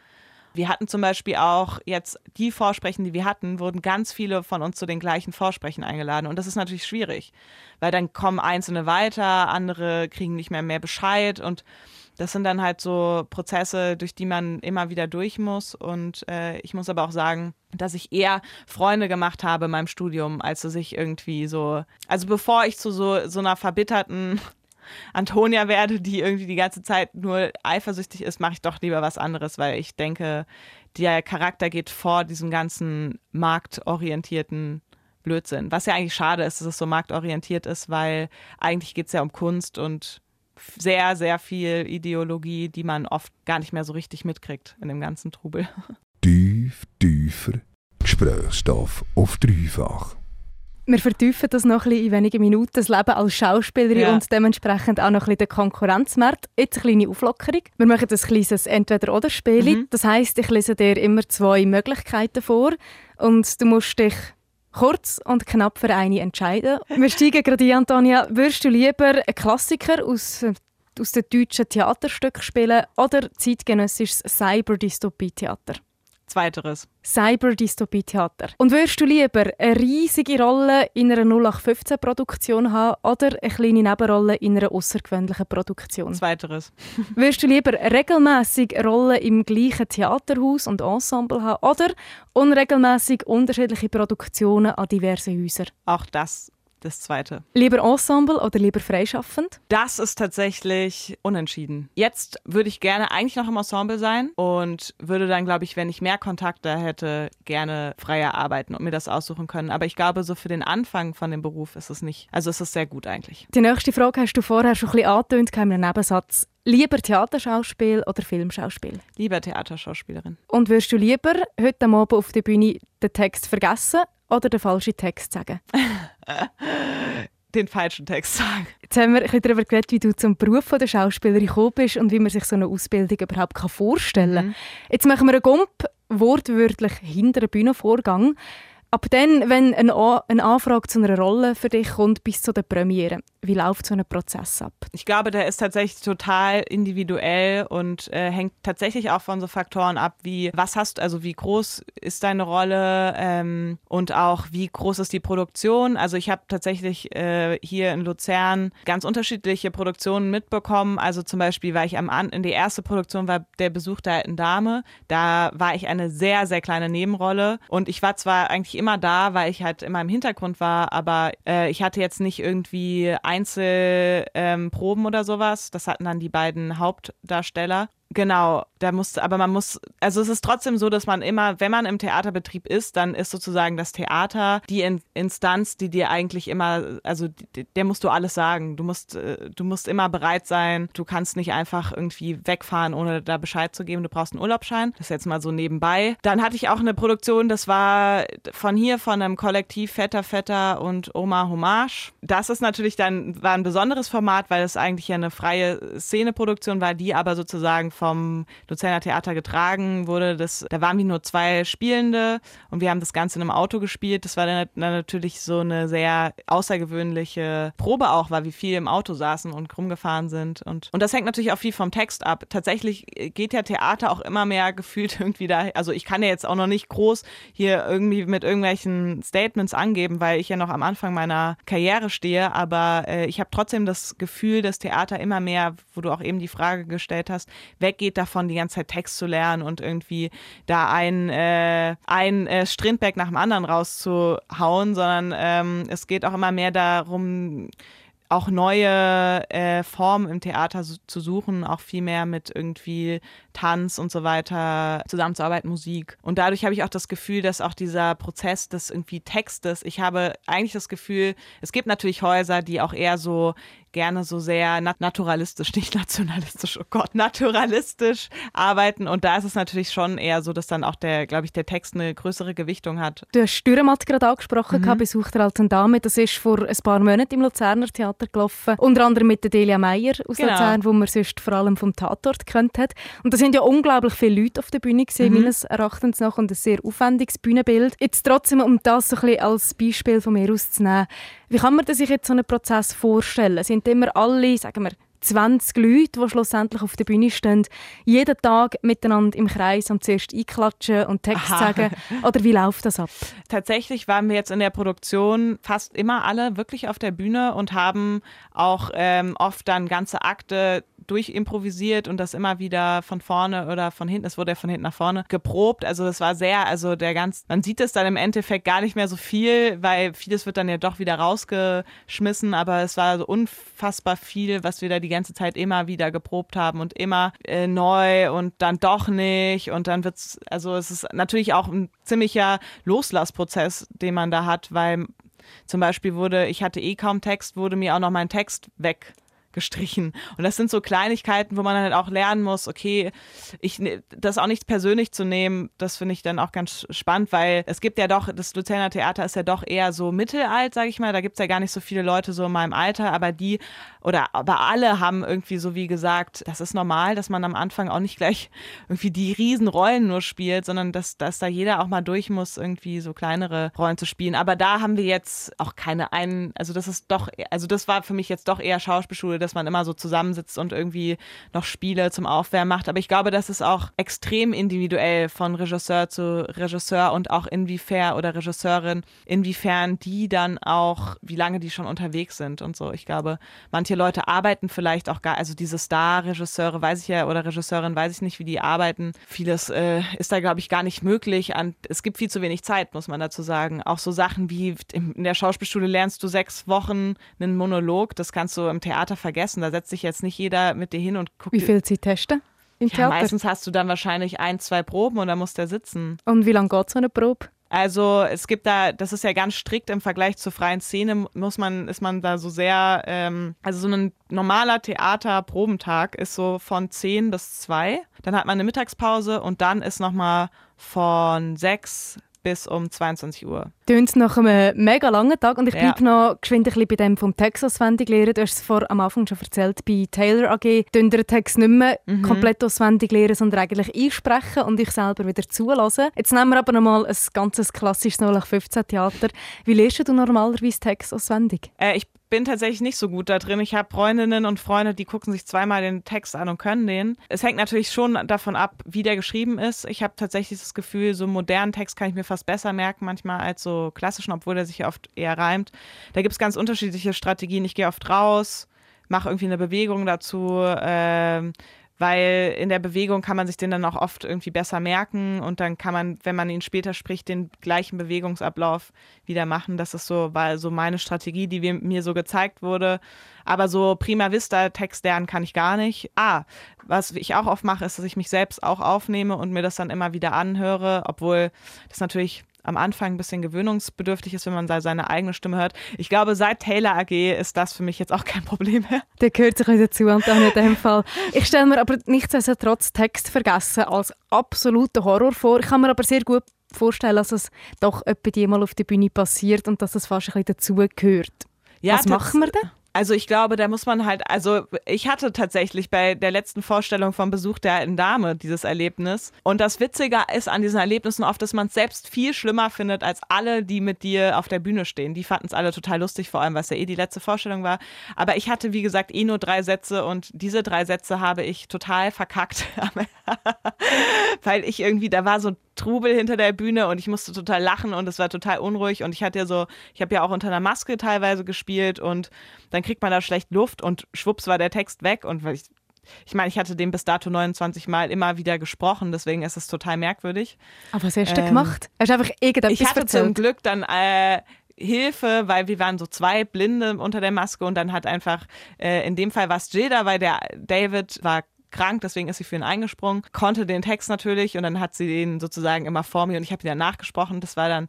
wir hatten zum Beispiel auch jetzt die Vorsprechen, die wir hatten, wurden ganz viele von uns zu den gleichen Vorsprechen eingeladen. Und das ist natürlich schwierig, weil dann kommen Einzelne weiter, andere kriegen nicht mehr mehr Bescheid. Und das sind dann halt so Prozesse, durch die man immer wieder durch muss. Und äh, ich muss aber auch sagen, dass ich eher Freunde gemacht habe in meinem Studium, als dass ich irgendwie so, also bevor ich zu so, so einer verbitterten Antonia werde, die irgendwie die ganze Zeit nur eifersüchtig ist, mache ich doch lieber was anderes, weil ich denke, der Charakter geht vor diesem ganzen marktorientierten Blödsinn. Was ja eigentlich schade ist, dass es so marktorientiert ist, weil eigentlich geht es ja um Kunst und sehr, sehr viel Ideologie, die man oft gar nicht mehr so richtig mitkriegt in dem ganzen Trubel. Tief, tiefer Gesprächsstoff auf dreifach. Wir vertiefen das noch ein bisschen in wenigen Minuten, das Leben als Schauspielerin ja. und dementsprechend auch noch ein bisschen den Konkurrenzmarkt. Jetzt eine kleine Auflockerung. Wir machen ein kleines Entweder-Oder-Spiel. Mhm. Das heisst, ich lese dir immer zwei Möglichkeiten vor und du musst dich kurz und knapp für eine entscheiden. Wir steigen gerade ein, Antonia. Würdest du lieber einen Klassiker aus, aus den deutschen Theaterstücken spielen oder zeitgenössisches Cyber-Dystopie-Theater? Zweiteres. Cyber-Dystopie-Theater. Und würdest du lieber eine riesige Rolle in einer 0815-Produktion haben oder eine kleine Nebenrolle in einer außergewöhnlichen Produktion? Zweiteres. würdest du lieber regelmäßig Rollen im gleichen Theaterhaus und Ensemble haben oder unregelmäßig unterschiedliche Produktionen an diversen Häusern? Auch das das zweite. Lieber Ensemble oder lieber freischaffend? Das ist tatsächlich unentschieden. Jetzt würde ich gerne eigentlich noch im Ensemble sein und würde dann, glaube ich, wenn ich mehr Kontakte hätte, gerne freier arbeiten und mir das aussuchen können. Aber ich glaube, so für den Anfang von dem Beruf ist es nicht. Also ist es sehr gut eigentlich. Die nächste Frage hast du vorher schon ein bisschen angetönt, in einem Nebensatz. Lieber Theaterschauspiel oder Filmschauspiel? Lieber Theaterschauspielerin. Und würdest du lieber heute Abend auf der Bühne den Text vergessen oder den falschen Text sagen? den falschen Text sagen. Jetzt haben wir ein bisschen darüber geredet, wie du zum Beruf der Schauspielerin gekommen bist und wie man sich so eine Ausbildung überhaupt vorstellen kann. Mhm. Jetzt machen wir einen Gump wortwörtlich hinter den Bühnenvorgang. Aber dann, wenn eine, eine Anfrage zu einer Rolle für dich kommt bis zu der Premiere, wie läuft so ein Prozess ab? Ich glaube, der ist tatsächlich total individuell und äh, hängt tatsächlich auch von so Faktoren ab, wie was hast, also wie groß ist deine Rolle ähm, und auch wie groß ist die Produktion. Also ich habe tatsächlich äh, hier in Luzern ganz unterschiedliche Produktionen mitbekommen. Also zum Beispiel war ich am An in die erste Produktion war der Besuch der alten Dame. Da war ich eine sehr sehr kleine Nebenrolle und ich war zwar eigentlich immer da, weil ich halt immer im Hintergrund war, aber äh, ich hatte jetzt nicht irgendwie Einzelproben ähm, oder sowas. Das hatten dann die beiden Hauptdarsteller. Genau, da muss, aber man muss, also es ist trotzdem so, dass man immer, wenn man im Theaterbetrieb ist, dann ist sozusagen das Theater die In Instanz, die dir eigentlich immer, also der musst du alles sagen. Du musst, äh, du musst immer bereit sein. Du kannst nicht einfach irgendwie wegfahren, ohne da Bescheid zu geben. Du brauchst einen Urlaubsschein. Das ist jetzt mal so nebenbei. Dann hatte ich auch eine Produktion, das war von hier, von einem Kollektiv Vetter Vetter und Oma Hommage. Das ist natürlich dann, war ein besonderes Format, weil es eigentlich ja eine freie Szeneproduktion war, die aber sozusagen vom Luzerner Theater getragen wurde. Das, da waren wir nur zwei Spielende und wir haben das Ganze in einem Auto gespielt. Das war dann, natürlich so eine sehr außergewöhnliche Probe auch, weil wir viel im Auto saßen und rumgefahren sind. Und, und das hängt natürlich auch viel vom Text ab. Tatsächlich geht ja Theater auch immer mehr gefühlt irgendwie da. Also ich kann ja jetzt auch noch nicht groß hier irgendwie mit irgendwelchen Statements angeben, weil ich ja noch am Anfang meiner Karriere stehe. Aber äh, ich habe trotzdem das Gefühl, dass Theater immer mehr, wo du auch eben die Frage gestellt hast, weggeht davon, die ganze Zeit Text zu lernen und irgendwie da ein, äh, ein äh, Strindberg nach dem anderen rauszuhauen, sondern ähm, es geht auch immer mehr darum, auch neue äh, Formen im Theater zu suchen, auch viel mehr mit irgendwie Tanz und so weiter zusammenzuarbeiten, Musik. Und dadurch habe ich auch das Gefühl, dass auch dieser Prozess des irgendwie Textes, ich habe eigentlich das Gefühl, es gibt natürlich Häuser, die auch eher so gerne so sehr nat naturalistisch, nicht nationalistisch, oh Gott, naturalistisch arbeiten. Und da ist es natürlich schon eher so, dass dann auch der, glaube ich, der Text eine größere Gewichtung hat. Du hast Stürmatt gerade angesprochen, mhm. Besuch der alten Dame. Das ist vor ein paar Monaten im Luzerner Theater gelaufen. Unter anderem mit der Delia Meyer aus genau. Luzern, wo man sonst vor allem vom Tatort kennt hat. Und da sind ja unglaublich viele Leute auf der Bühne gesehen, mhm. meines Erachtens nach, und ein sehr aufwendiges Bühnenbild. Jetzt trotzdem, um das so ein bisschen als Beispiel von mir auszunehmen, wie kann man sich jetzt so einen Prozess vorstellen? Sind immer alle, sagen wir, 20 Leute, die schlussendlich auf der Bühne stehen, jeden Tag miteinander im Kreis und zuerst einklatschen und Text Aha. sagen? Oder wie läuft das ab? Tatsächlich waren wir jetzt in der Produktion fast immer alle wirklich auf der Bühne und haben auch ähm, oft dann ganze Akte durchimprovisiert und das immer wieder von vorne oder von hinten, es wurde ja von hinten nach vorne geprobt. Also es war sehr, also der ganz, man sieht es dann im Endeffekt gar nicht mehr so viel, weil vieles wird dann ja doch wieder rausgeschmissen, aber es war so unfassbar viel, was wir da die ganze Zeit immer wieder geprobt haben und immer äh, neu und dann doch nicht und dann wird es, also es ist natürlich auch ein ziemlicher Loslassprozess, den man da hat, weil zum Beispiel wurde, ich hatte eh kaum Text, wurde mir auch noch mein Text weg gestrichen. Und das sind so Kleinigkeiten, wo man halt auch lernen muss, okay, ich ne, das auch nicht persönlich zu nehmen, das finde ich dann auch ganz spannend, weil es gibt ja doch, das Luzerner Theater ist ja doch eher so mittelalt, sage ich mal. Da gibt es ja gar nicht so viele Leute so in meinem Alter, aber die oder aber alle haben irgendwie so wie gesagt, das ist normal, dass man am Anfang auch nicht gleich irgendwie die Riesenrollen nur spielt, sondern dass, dass da jeder auch mal durch muss, irgendwie so kleinere Rollen zu spielen. Aber da haben wir jetzt auch keine einen, also das ist doch, also das war für mich jetzt doch eher Schauspielschule, dass man immer so zusammensitzt und irgendwie noch Spiele zum Aufwärmen macht. Aber ich glaube, das ist auch extrem individuell von Regisseur zu Regisseur und auch inwiefern oder Regisseurin, inwiefern die dann auch, wie lange die schon unterwegs sind und so. Ich glaube, manche Leute arbeiten vielleicht auch gar, also diese Star-Regisseure weiß ich ja oder Regisseurin weiß ich nicht, wie die arbeiten. Vieles äh, ist da, glaube ich, gar nicht möglich. An, es gibt viel zu wenig Zeit, muss man dazu sagen. Auch so Sachen wie in der Schauspielschule lernst du sechs Wochen einen Monolog, das kannst du im Theater vergessen vergessen. Da setzt sich jetzt nicht jeder mit dir hin und guckt. Wie viel Zeit testen? Im ja, Theater? Meistens hast du dann wahrscheinlich ein, zwei Proben und dann muss der sitzen. Und wie lange geht so eine Probe? Also es gibt da, das ist ja ganz strikt im Vergleich zur freien Szene, muss man, ist man da so sehr, ähm, also so ein normaler Theaterprobentag ist so von 10 bis 2. Dann hat man eine Mittagspause und dann ist nochmal von 6 bis um 22 Uhr. Tönt nach einem mega langen Tag und ich Ja. bleibe noch geschwind ein bisschen bei dem vom Text auswendig lernen. Du hast es vor am Anfang schon erzählt, bei Taylor AG tun den Text nicht mehr Mhm. komplett auswendig lernen, sondern eigentlich einsprechen und ich selber wieder zulassen. Jetzt nehmen wir aber noch mal ein ganzes klassisches 0815 Theater. Wie lernst du normalerweise Text auswendig? Äh, ich bin tatsächlich nicht so gut da drin. Ich habe Freundinnen und Freunde, die gucken sich zweimal den Text an und können den. Es hängt natürlich schon davon ab, wie der geschrieben ist. Ich habe tatsächlich das Gefühl, so modernen Text kann ich mir fast besser merken manchmal als so klassischen, obwohl der sich oft eher reimt. Da gibt es ganz unterschiedliche Strategien. Ich gehe oft raus, mache irgendwie eine Bewegung dazu. ähm, weil in der Bewegung kann man sich den dann auch oft irgendwie besser merken und dann kann man, wenn man ihn später spricht, den gleichen Bewegungsablauf wieder machen. Das ist so, war so meine Strategie, die mir so gezeigt wurde. Aber so prima vista Text lernen kann ich gar nicht. Ah, was ich auch oft mache, ist, dass ich mich selbst auch aufnehme und mir das dann immer wieder anhöre, obwohl das natürlich am Anfang ein bisschen gewöhnungsbedürftig ist, wenn man seine eigene Stimme hört. Ich glaube, seit Taylor AG ist das für mich jetzt auch kein Problem mehr. Der gehört sich auch dazu, Antonia, in dem Fall. Ich stelle mir aber nichtsdestotrotz Text vergessen als absoluten Horror vor. Ich kann mir aber sehr gut vorstellen, dass es doch etwa die mal auf der Bühne passiert und dass es fast ein bisschen dazugehört. Was tats- machen wir denn? Also ich glaube, da muss man halt, also ich hatte tatsächlich bei der letzten Vorstellung vom Besuch der alten Dame dieses Erlebnis. Und das Witzige ist an diesen Erlebnissen oft, dass man es selbst viel schlimmer findet als alle, die mit dir auf der Bühne stehen. Die fanden es alle total lustig, vor allem, es ja eh die letzte Vorstellung war. Aber ich hatte, wie gesagt, eh nur drei Sätze und diese drei Sätze habe ich total verkackt. weil ich irgendwie, da war so Trubel hinter der Bühne und ich musste total lachen und es war total unruhig und ich hatte ja so, ich habe ja auch unter einer Maske teilweise gespielt und dann kriegt man da schlecht Luft und schwupps war der Text weg und weil ich ich meine, ich hatte den bis dato 29 Mal immer wieder gesprochen, deswegen ist es total merkwürdig. Aber was hast du Ähm, gemacht? Hast du einfach irgendetwas Ich hatte zum? Glück dann äh, Hilfe, weil wir waren so zwei Blinde unter der Maske und dann hat einfach, äh, in dem Fall war es Jada, weil der David war krank, deswegen ist sie für ihn eingesprungen, konnte den Text natürlich und dann hat sie den sozusagen immer vor mir und ich habe ihn dann nachgesprochen. Das war dann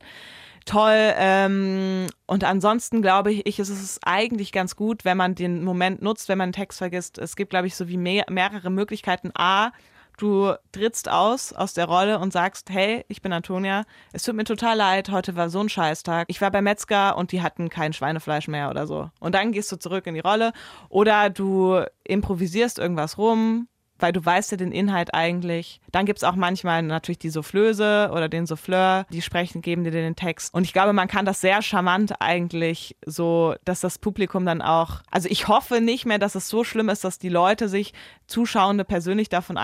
toll. Ähm, und ansonsten glaube ich, ist es eigentlich ganz gut, wenn man den Moment nutzt, wenn man einen Text vergisst. Es gibt, glaube ich, so wie mehr, mehrere Möglichkeiten. A, du trittst aus aus der Rolle und sagst, hey, ich bin Antonia, es tut mir total leid, heute war so ein Scheißtag. Ich war bei Metzger und die hatten kein Schweinefleisch mehr oder so. Und dann gehst du zurück in die Rolle oder du improvisierst irgendwas rum, weil du weißt ja den Inhalt eigentlich. Dann gibt es auch manchmal natürlich die Soufflöse oder den Souffleur, die sprechen, geben dir den Text. Und ich glaube, man kann das sehr charmant eigentlich so, dass das Publikum dann auch, also ich hoffe nicht mehr, dass es so schlimm ist, dass die Leute sich, Zuschauende persönlich davon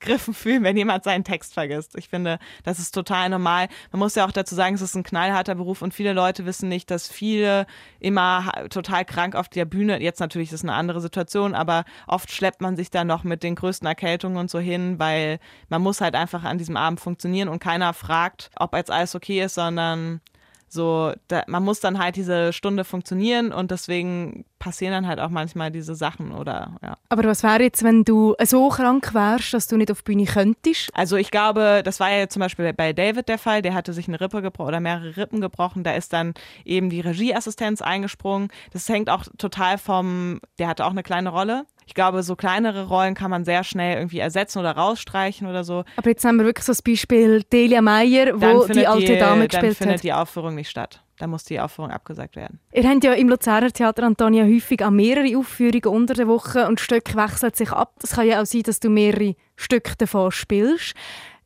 angegriffen fühlen, wenn jemand seinen Text vergisst. Ich finde, das ist total normal. Man muss ja auch dazu sagen, es ist ein knallharter Beruf und viele Leute wissen nicht, dass viele immer total krank auf der Bühne, jetzt natürlich ist es eine andere Situation, aber oft schleppt man sich dann noch mit den größten Erkältungen und so hin, weil man muss halt einfach an diesem Abend funktionieren und keiner fragt, ob jetzt alles okay ist, sondern so, da, man muss dann halt diese Stunde funktionieren und deswegen passieren dann halt auch manchmal diese Sachen oder ja. Aber was wäre jetzt, wenn du so krank wärst, dass du nicht auf die Bühne könntest? Also ich glaube, das war ja zum Beispiel bei David der Fall, der hatte sich eine Rippe gebrochen oder mehrere Rippen gebrochen. Da ist dann eben die Regieassistenz eingesprungen. Das hängt auch total vom, der hatte auch eine kleine Rolle. Ich glaube, so kleinere Rollen kann man sehr schnell irgendwie ersetzen oder rausstreichen oder so. Aber jetzt haben wir wirklich so das Beispiel Delia Meyer, Dann wo findet die alte Dame dann gespielt findet hat. die Aufführung nicht statt. Dann muss die Aufführung abgesagt werden. Ihr habt ja im Luzerner Theater Antonia häufig an mehrere Aufführungen unter der Woche und Stücke wechseln sich ab. Es kann ja auch sein, dass du mehrere Stücke davon spielst.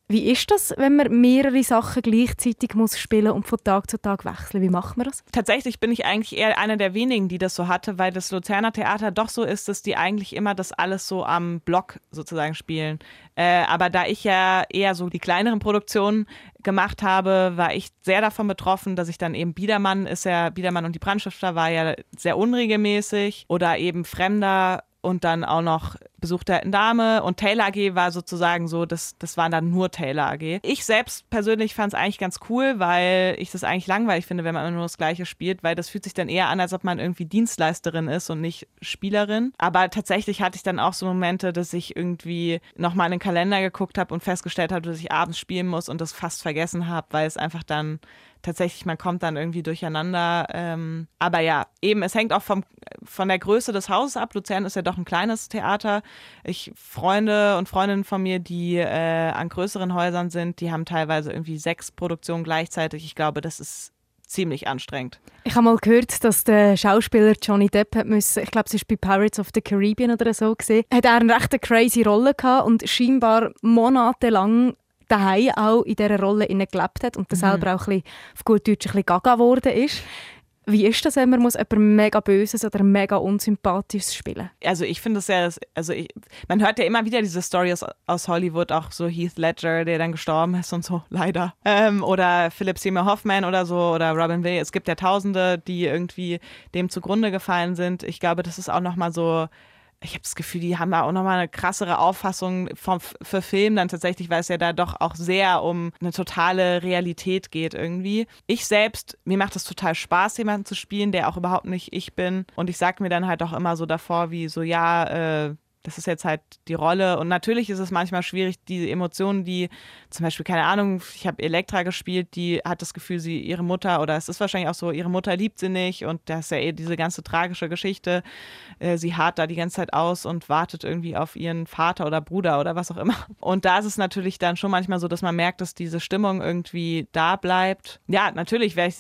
Wie ist das, wenn man mehrere Sachen gleichzeitig muss spielen und von Tag zu Tag wechseln? Wie macht man das? Tatsächlich bin ich eigentlich eher einer der wenigen, die das so hatte, weil das Luzerner Theater doch so ist, dass die eigentlich immer das alles so am Block sozusagen spielen. Äh, aber da ich ja eher so die kleineren Produktionen gemacht habe, war ich sehr davon betroffen, dass ich dann eben Biedermann ist ja, Biedermann und die Brandstifter war ja sehr unregelmäßig oder eben Fremder und dann auch noch Besuch der alten Dame und Taylor AG war sozusagen so, das, das waren dann nur Taylor AG. Ich selbst persönlich fand es eigentlich ganz cool, weil ich das eigentlich langweilig finde, wenn man immer nur das Gleiche spielt, weil das fühlt sich dann eher an, als ob man irgendwie Dienstleisterin ist und nicht Spielerin. Aber tatsächlich hatte ich dann auch so Momente, dass ich irgendwie nochmal in den Kalender geguckt habe und festgestellt habe, dass ich abends spielen muss und das fast vergessen habe, weil es einfach dann tatsächlich, man kommt dann irgendwie durcheinander. Ähm, aber ja, eben, es hängt auch vom, von der Größe des Hauses ab. Luzern ist ja doch ein kleines Theater. Ich Freunde und Freundinnen von mir, die äh, an größeren Häusern sind, die haben teilweise irgendwie sechs Produktionen gleichzeitig. Ich glaube, das ist ziemlich anstrengend. Ich habe mal gehört, dass der Schauspieler Johnny Depp hat müssen, ich glaube, es ist bei Pirates of the Caribbean oder so gesehen, hat er eine recht crazy Rolle gehabt und scheinbar monatelang daheim auch in dieser Rolle gelebt hat und mhm. selber auch ein bisschen, auf gut Deutsch ein bisschen gaga geworden ist. Wie ist das, wenn man muss jemand mega Böses oder mega Unsympathisches spielen Also ich finde es ja, also ich, man hört ja immer wieder diese Stories aus Hollywood, auch so Heath Ledger, der dann gestorben ist und so, leider. Ähm, oder Philip Seymour Hoffman oder so, oder Robin Williams. Es gibt ja Tausende, die irgendwie dem zugrunde gefallen sind. Ich glaube, das ist auch nochmal so ich habe das Gefühl, die haben da auch nochmal eine krassere Auffassung vom, für Film dann tatsächlich, weil es ja da doch auch sehr um eine totale Realität geht irgendwie. Ich selbst, mir macht es total Spaß, jemanden zu spielen, der auch überhaupt nicht ich bin. Und ich sage mir dann halt auch immer so davor, wie so, ja, äh, das ist jetzt halt die Rolle. Und natürlich ist es manchmal schwierig, die Emotionen, die zum Beispiel, keine Ahnung, ich habe Elektra gespielt, die hat das Gefühl, sie, ihre Mutter, oder es ist wahrscheinlich auch so, ihre Mutter liebt sie nicht und das ist ja eh diese ganze tragische Geschichte. Äh, sie hart da die ganze Zeit aus und wartet irgendwie auf ihren Vater oder Bruder oder was auch immer. Und da ist es natürlich dann schon manchmal so, dass man merkt, dass diese Stimmung irgendwie da bleibt. Ja, natürlich wäre ich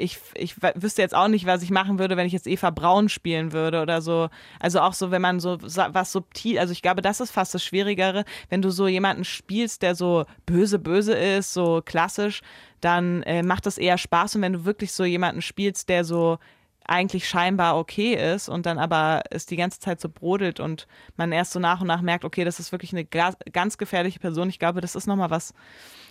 ich, ich wüsste jetzt auch nicht, was ich machen würde, wenn ich jetzt Eva Braun spielen würde oder so. Also auch so, wenn man so was subtil, also ich glaube, das ist fast das Schwierigere, wenn du so jemanden spielst, der so böse, böse ist, so klassisch, dann äh, macht das eher Spaß. Und wenn du wirklich so jemanden spielst, der so eigentlich scheinbar okay ist und dann aber es die ganze Zeit so brodelt und man erst so nach und nach merkt, okay, das ist wirklich eine ganz gefährliche Person. Ich glaube, das ist nochmal was,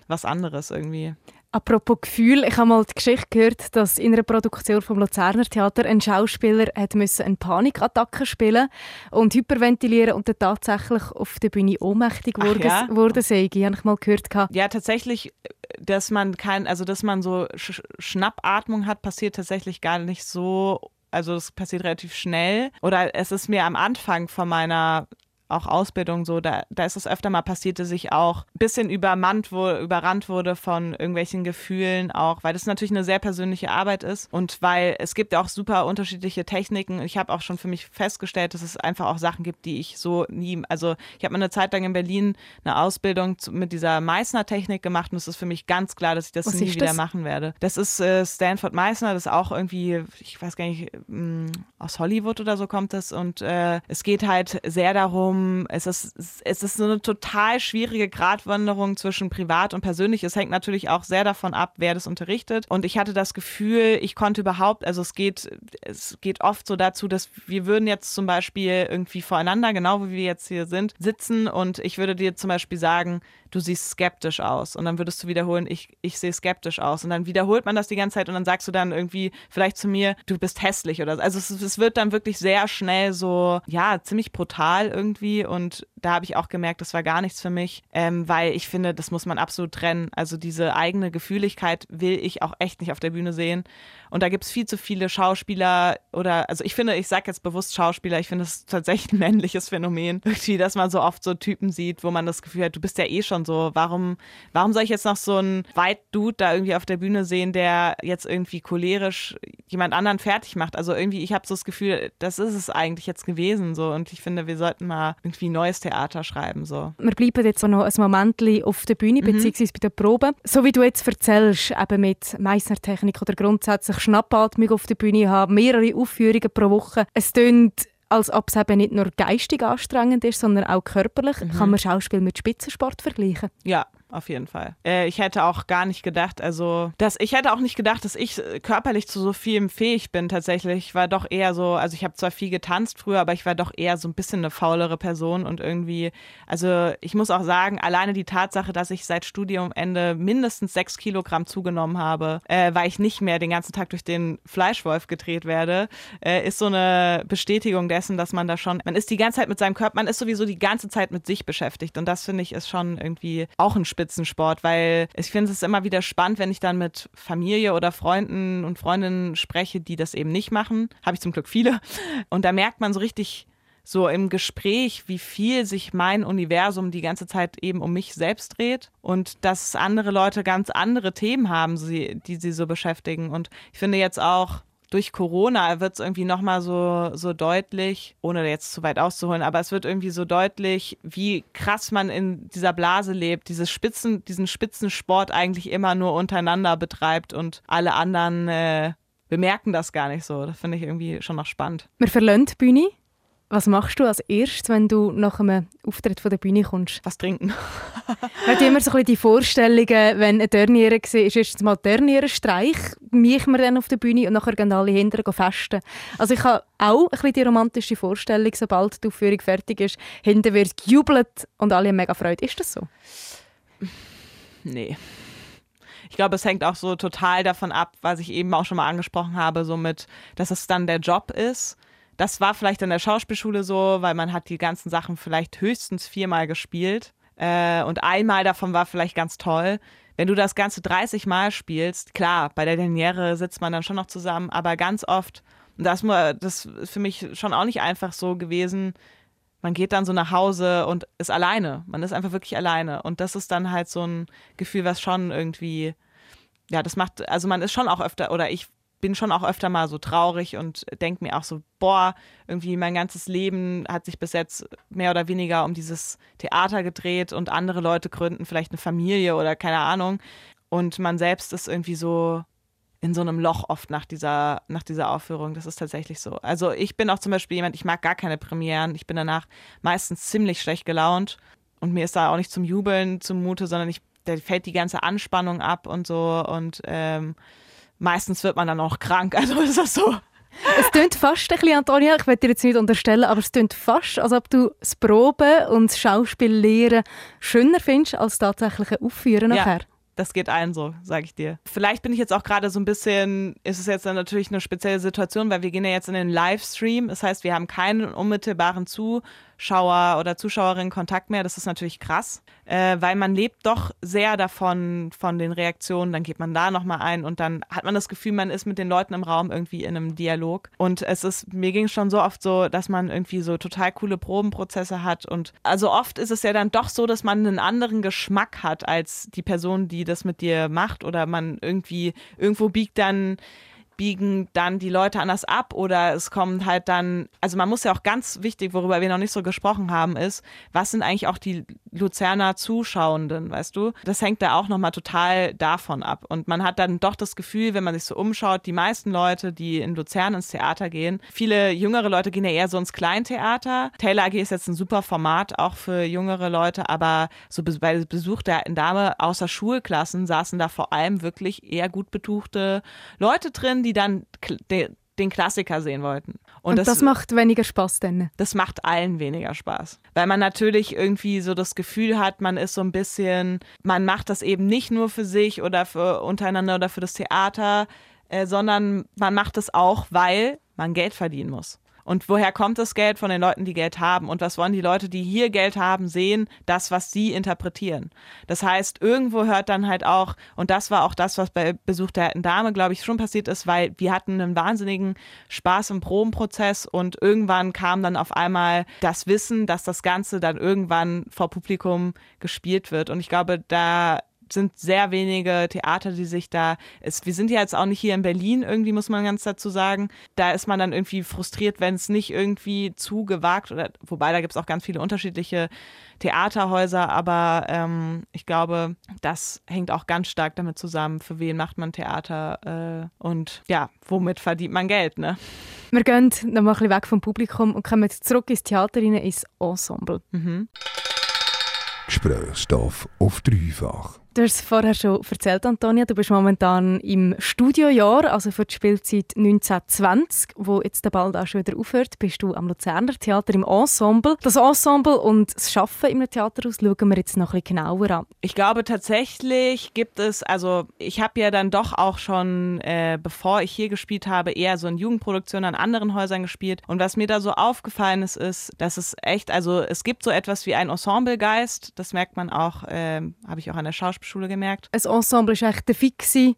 was anderes irgendwie. Apropos Gefühl, ich habe mal die Geschichte gehört, dass in einer Produktion vom Luzerner Theater ein Schauspieler hat müssen eine Panikattacke spielen und hyperventilieren und dann tatsächlich auf der Bühne ohnmächtig wurde, ja? wurde sei. Habe ich mal gehört. Ja, tatsächlich, dass man kein, also dass man so Sch Schnappatmung hat, passiert tatsächlich gar nicht so also es passiert relativ schnell. Oder es ist mir am Anfang von meiner auch Ausbildung so, da, da ist es öfter mal passiert, dass ich auch ein bisschen übermannt wurde, überrannt wurde von irgendwelchen Gefühlen auch, weil das natürlich eine sehr persönliche Arbeit ist und weil es gibt auch super unterschiedliche Techniken. Ich habe auch schon für mich festgestellt, dass es einfach auch Sachen gibt, die ich so nie, also ich habe mal eine Zeit lang in Berlin eine Ausbildung mit dieser Meißner-Technik gemacht und es ist für mich ganz klar, dass ich das Was nie wieder das? machen werde. Das ist äh, Stanford Meißner, das ist auch irgendwie, ich weiß gar nicht, mh, mm, aus Hollywood oder so kommt es und äh, es geht halt sehr darum, es ist, es ist so eine total schwierige Gratwanderung zwischen privat und persönlich. Es hängt natürlich auch sehr davon ab, wer das unterrichtet. Und ich hatte das Gefühl, ich konnte überhaupt, also es geht, es geht oft so dazu, dass wir würden jetzt zum Beispiel irgendwie voreinander, genau wie wir jetzt hier sind, sitzen und ich würde dir zum Beispiel sagen, du siehst skeptisch aus. Und dann würdest du wiederholen, ich, ich sehe skeptisch aus. Und dann wiederholt man das die ganze Zeit und dann sagst du dann irgendwie vielleicht zu mir, du bist hässlich oder so. Also es, es wird dann wirklich sehr schnell so, ja, ziemlich brutal irgendwie. Und da habe ich auch gemerkt, das war gar nichts für mich, ähm, weil ich finde, das muss man absolut trennen. Also diese eigene Gefühligkeit will ich auch echt nicht auf der Bühne sehen. Und da gibt es viel zu viele Schauspieler oder, also ich finde, ich sage jetzt bewusst Schauspieler, ich finde es tatsächlich ein männliches Phänomen, irgendwie, dass man so oft so Typen sieht, wo man das Gefühl hat, du bist ja eh schon so, warum, warum soll ich jetzt noch so einen White Dude da irgendwie auf der Bühne sehen, der jetzt irgendwie cholerisch jemand anderen fertig macht? Also irgendwie, ich habe so das Gefühl, das ist es eigentlich jetzt gewesen so und ich finde, wir sollten mal irgendwie neues Theater schreiben so. Wir bleiben jetzt noch ein Moment auf der Bühne, mhm. beziehungsweise bei der Probe. So wie du jetzt erzählst, eben mit Meißner-Technik oder grundsätzlich Schnappatmung auf der Bühne haben, mehrere Aufführungen pro Woche. Es tönt als ob es eben nicht nur geistig anstrengend ist, sondern auch körperlich. Mhm. Kann man Schauspiel mit Spitzensport vergleichen? Ja, auf jeden Fall. Äh, ich hätte auch gar nicht gedacht, also, dass ich hätte auch nicht gedacht, dass ich äh, körperlich zu so vielem fähig bin tatsächlich. Ich war doch eher so, also ich habe zwar viel getanzt früher, aber ich war doch eher so ein bisschen eine faulere Person und irgendwie, also ich muss auch sagen, alleine die Tatsache, dass ich seit Studiumende mindestens sechs Kilogramm zugenommen habe, äh, weil ich nicht mehr den ganzen Tag durch den Fleischwolf gedreht werde, äh, ist so eine Bestätigung dessen, dass man da schon, man ist die ganze Zeit mit seinem Körper, man ist sowieso die ganze Zeit mit sich beschäftigt und das finde ich ist schon irgendwie auch ein Spiel Spitzensport, weil ich finde es immer wieder spannend, wenn ich dann mit Familie oder Freunden und Freundinnen spreche, die das eben nicht machen. Habe ich zum Glück viele. Und da merkt man so richtig, so im Gespräch, wie viel sich mein Universum die ganze Zeit eben um mich selbst dreht und dass andere Leute ganz andere Themen haben, die sie so beschäftigen. Und ich finde jetzt auch, durch Corona wird es irgendwie nochmal so, so deutlich, ohne jetzt zu weit auszuholen, aber es wird irgendwie so deutlich, wie krass man in dieser Blase lebt, dieses Spitzen, diesen Spitzensport eigentlich immer nur untereinander betreibt und alle anderen äh, bemerken das gar nicht so. Das finde ich irgendwie schon noch spannend. Wir verlassen die Bühne was machst du als erstes, wenn du nach einem Auftritt von der Bühne kommst? Was trinken. Man hat immer so ein bisschen die Vorstellungen, wenn ein Turnier war, ist erstens mal Turnierenstreich, mich wir dann auf der Bühne und nachher gehen alle hinterher festen. Also ich habe auch ein bisschen die romantische Vorstellung, sobald die Aufführung fertig ist, hinten wird gejubelt und alle haben mega Freude. Ist das so? Nee. Ich glaube, es hängt auch so total davon ab, was ich eben auch schon mal angesprochen habe, so mit, dass es dann der Job ist das war vielleicht in der Schauspielschule so, weil man hat die ganzen Sachen vielleicht höchstens viermal gespielt. Äh, und einmal davon war vielleicht ganz toll. Wenn du das Ganze 30 Mal spielst, klar, bei der Derniere sitzt man dann schon noch zusammen, aber ganz oft, und das, das ist für mich schon auch nicht einfach so gewesen, man geht dann so nach Hause und ist alleine. Man ist einfach wirklich alleine. Und das ist dann halt so ein Gefühl, was schon irgendwie, ja, das macht, also man ist schon auch öfter, oder ich bin schon auch öfter mal so traurig und denke mir auch so, boah, irgendwie mein ganzes Leben hat sich bis jetzt mehr oder weniger um dieses Theater gedreht und andere Leute gründen vielleicht eine Familie oder keine Ahnung. Und man selbst ist irgendwie so in so einem Loch oft nach dieser, nach dieser Aufführung. Das ist tatsächlich so. Also ich bin auch zum Beispiel jemand, ich mag gar keine Premieren. Ich bin danach meistens ziemlich schlecht gelaunt und mir ist da auch nicht zum Jubeln zumute, sondern ich, da fällt die ganze Anspannung ab und so und ähm, meistens wird man dann auch krank. Also ist das so. Es klingt fast ein bisschen, Antonia, ich werde dir jetzt nicht unterstellen, aber es klingt fast, als ob du das Proben und das Schauspiel lehren schöner findest als tatsächlich ein Aufführen nachher. Ja. Das geht allen so, sage ich dir. Vielleicht bin ich jetzt auch gerade so ein bisschen, ist es jetzt dann natürlich eine spezielle Situation, weil wir gehen ja jetzt in den Livestream. Das heißt, wir haben keinen unmittelbaren Zuschauer Zuschauer oder Zuschauerin Kontakt mehr. Das ist natürlich krass, äh, weil man lebt doch sehr davon, von den Reaktionen. Dann geht man da nochmal ein und dann hat man das Gefühl, man ist mit den Leuten im Raum irgendwie in einem Dialog. Und es ist, mir ging es schon so oft so, dass man irgendwie so total coole Probenprozesse hat. Und also oft ist es ja dann doch so, dass man einen anderen Geschmack hat als die Person, die das mit dir macht. Oder man irgendwie, irgendwo biegt dann biegen dann die Leute anders ab oder es kommt halt dann, also man muss ja auch ganz wichtig, worüber wir noch nicht so gesprochen haben, ist, was sind eigentlich auch die Luzerner Zuschauenden, weißt du? Das hängt da auch nochmal total davon ab. Und man hat dann doch das Gefühl, wenn man sich so umschaut, die meisten Leute, die in Luzern ins Theater gehen, viele jüngere Leute gehen ja eher so ins Kleintheater. Taylor AG ist jetzt ein super Format, auch für jüngere Leute, aber so bei Besuch der Dame außer Schulklassen saßen da vor allem wirklich eher gut betuchte Leute drin, die die dann den Klassiker sehen wollten. Und, Und das, das, macht weniger Spaß denn? Das macht allen weniger Spaß. Weil man natürlich irgendwie so das Gefühl hat, man ist so ein bisschen, man macht das eben nicht nur für sich oder für untereinander oder für das Theater, äh, sondern man macht es auch, weil man Geld verdienen muss. Und woher kommt das Geld von den Leuten, die Geld haben? Und was wollen die Leute, die hier Geld haben, sehen? Das, was sie interpretieren. Das heißt, irgendwo hört dann halt auch, und das war auch das, was bei Besuch der alten Dame, glaube ich, schon passiert ist, weil wir hatten einen wahnsinnigen Spaß im Probenprozess und irgendwann kam dann auf einmal das Wissen, dass das Ganze dann irgendwann vor Publikum gespielt wird. Und ich glaube, da sind sehr wenige Theater, die sich da. Ist, wir sind ja jetzt auch nicht hier in Berlin, irgendwie muss man ganz dazu sagen. Da ist man dann irgendwie frustriert, wenn es nicht irgendwie zu gewagt oder wobei da gibt es auch ganz viele unterschiedliche Theaterhäuser, aber ähm, ich glaube, das hängt auch ganz stark damit zusammen, für wen macht man Theater äh, und ja, womit verdient man Geld, ne? Wir gehen noch mal ein bisschen weg vom Publikum und kommen zurück ins Theater, ins Ensemble. Mhm. Gesprächsstoff auf dreifach. Du hast es vorher schon erzählt, Antonia. Du bist momentan im Studiojahr, also für die Spielzeit 1920, wo jetzt der bald auch schon wieder aufhört, bist du am Luzerner Theater im Ensemble. Das Ensemble und das Schaffen im Theaterhaus schauen wir jetzt noch ein bisschen genauer an. Ich glaube tatsächlich gibt es, also ich habe ja dann doch auch schon, äh, bevor ich hier gespielt habe, eher so in Jugendproduktionen an anderen Häusern gespielt. Und was mir da so aufgefallen ist, ist, dass es echt, also es gibt so etwas wie ein Ensemblegeist. Das merkt man auch, äh, habe ich auch an der Schauspielschule gemerkt. Ein Ensemble ist echt der fixe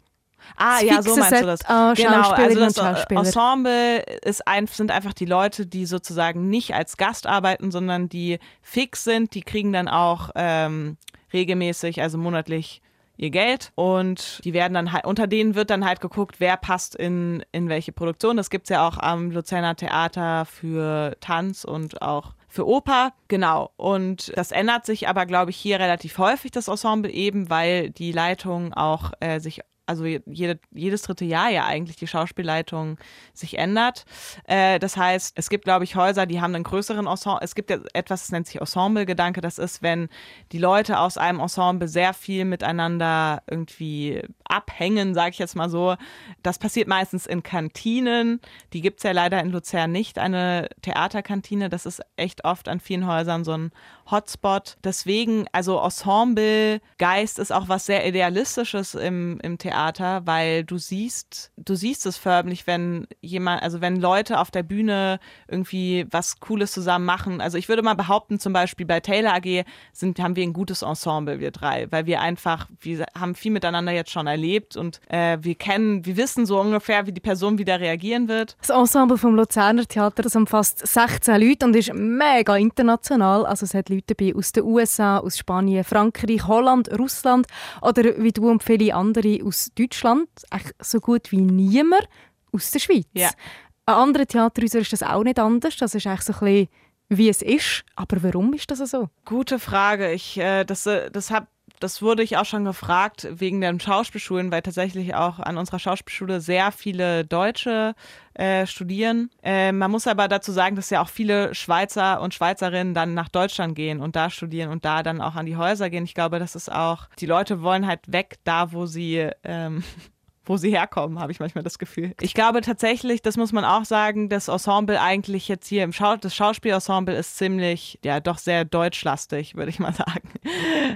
Ah, Das ja, so meinst du Set das. an genau, also das Schauspieler. Ensemble ist ein, sind einfach die Leute, die sozusagen nicht als Gast arbeiten, sondern die fix sind. Die kriegen dann auch ähm, regelmäßig, also monatlich ihr Geld und die werden dann halt, unter denen wird dann halt geguckt, wer passt in, in welche Produktion. Das gibt es ja auch am Luzerner Theater für Tanz und auch für Oper, genau. Und das ändert sich aber, glaube ich, hier relativ häufig, das Ensemble eben, weil die Leitung auch äh, sich also jede, jedes dritte Jahr ja eigentlich die Schauspielleitung sich ändert. Äh, das heißt, es gibt, glaube ich, Häuser, die haben einen größeren Ensemble. Es gibt ja etwas, das nennt sich Ensemble-Gedanke. Das ist, wenn die Leute aus einem Ensemble sehr viel miteinander irgendwie abhängen, sage ich jetzt mal so. Das passiert meistens in Kantinen. Die gibt es ja leider in Luzern nicht, eine Theaterkantine. Das ist echt oft an vielen Häusern so ein Hotspot. Deswegen, also Ensemble-Geist ist auch was sehr Idealistisches im, im Theater, weil du siehst, du siehst es förmlich, wenn jemand, also wenn Leute auf der Bühne irgendwie was Cooles zusammen machen. Also ich würde mal behaupten, zum Beispiel bei Taylor AG sind, haben wir ein gutes Ensemble, wir drei, weil wir einfach, wir haben viel miteinander jetzt schon erlebt und äh, wir kennen, wir wissen so ungefähr, wie die Person wieder reagieren wird. Das Ensemble vom Luzerner Theater das umfasst 16 Leute und ist mega international. Also es hat Leute dabei aus den USA, aus Spanien, Frankreich, Holland, Russland oder wie du und viele andere aus Deutschland. Echt so gut wie niemand aus der Schweiz. Ja. An anderen Theaterhäusern ist das auch nicht anders. Das ist eigentlich so ein bisschen, wie es ist. Aber warum ist das so? Gute Frage. Ich, äh, das, äh, das hab, das wurde ich auch schon gefragt wegen den Schauspielschulen, weil tatsächlich auch an unserer Schauspielschule sehr viele Deutsche äh, studieren. Äh, man muss aber dazu sagen, dass ja auch viele Schweizer und Schweizerinnen dann nach Deutschland gehen und da studieren und da dann auch an die Häuser gehen. Ich glaube, das ist auch, die Leute wollen halt weg da, wo sie ähm, wo sie herkommen, habe ich manchmal das Gefühl. Ich glaube tatsächlich, das muss man auch sagen, das Ensemble eigentlich jetzt hier im Schau das Schauspielensemble ist ziemlich, ja, doch sehr deutschlastig, würde ich mal sagen.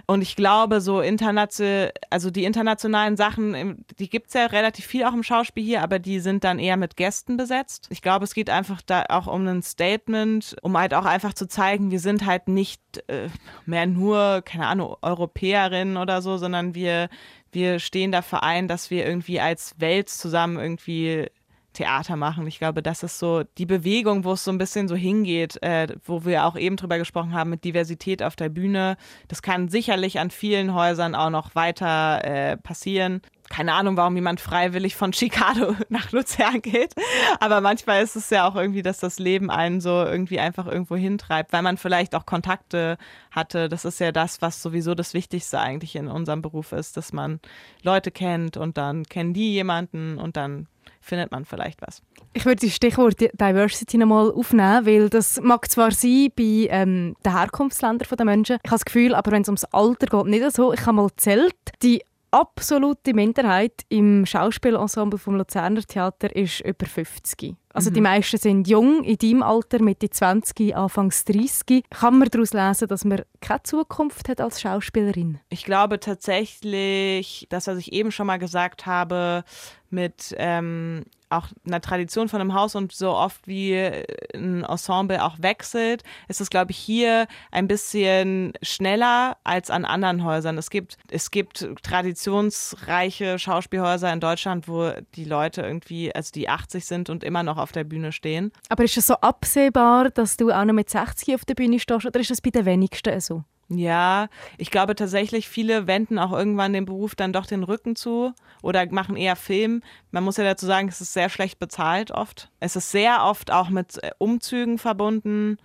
Und ich glaube, so international, also die internationalen Sachen, die gibt es ja relativ viel auch im Schauspiel hier, aber die sind dann eher mit Gästen besetzt. Ich glaube, es geht einfach da auch um ein Statement, um halt auch einfach zu zeigen, wir sind halt nicht äh, mehr nur, keine Ahnung, Europäerinnen oder so, sondern wir, wir stehen dafür ein, dass wir irgendwie als Welt zusammen irgendwie Theater machen. Ich glaube, das ist so die Bewegung, wo es so ein bisschen so hingeht, äh, wo wir auch eben drüber gesprochen haben mit Diversität auf der Bühne. Das kann sicherlich an vielen Häusern auch noch weiter äh, passieren. Keine Ahnung, warum jemand freiwillig von Chicago nach Luzern geht. Aber manchmal ist es ja auch irgendwie, dass das Leben einen so irgendwie einfach irgendwo hintreibt, weil man vielleicht auch Kontakte hatte. Das ist ja das, was sowieso das Wichtigste eigentlich in unserem Beruf ist, dass man Leute kennt und dann kennen die jemanden und dann findet man vielleicht was. Ich würde das Stichwort Diversity nochmal aufnehmen, weil das mag zwar sein bei ähm, den Herkunftsländern der Menschen. Ich habe das Gefühl, aber wenn es ums Alter geht, nicht so. Ich habe mal gezählt, die absolute Minderheit im Schauspielensemble vom Luzerner Theater ist über 50. Also die meisten sind jung, in deinem Alter, Mitte 20, Anfangs 30. Kann man daraus lesen, dass man keine Zukunft hat als Schauspielerin? Ich glaube tatsächlich, das, was ich eben schon mal gesagt habe, mit ähm, auch einer Tradition von einem Haus und so oft wie ein Ensemble auch wechselt, ist es, glaube ich, hier ein bisschen schneller als an anderen Häusern. Es gibt, es gibt traditionsreiche Schauspielhäuser in Deutschland, wo die Leute irgendwie, also die 80 sind und immer noch auf der Bühne stehen. Aber ist es so absehbar, dass du auch noch mit 60 auf der Bühne stehst oder ist das bei den wenigsten so? Ja, ich glaube tatsächlich, viele wenden auch irgendwann dem Beruf dann doch den Rücken zu oder machen eher Film. Man muss ja dazu sagen, es ist sehr schlecht bezahlt oft. Es ist sehr oft auch mit äh, Umzügen verbunden.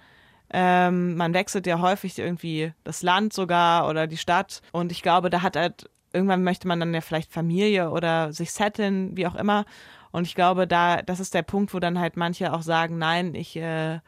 Ähm, man wechselt ja häufig irgendwie das Land sogar oder die Stadt. Und ich glaube, da hat halt, irgendwann möchte man dann ja vielleicht Familie oder sich setteln, wie auch immer. Und ich glaube, da, das ist der Punkt, wo dann halt manche auch sagen, nein, ich äh,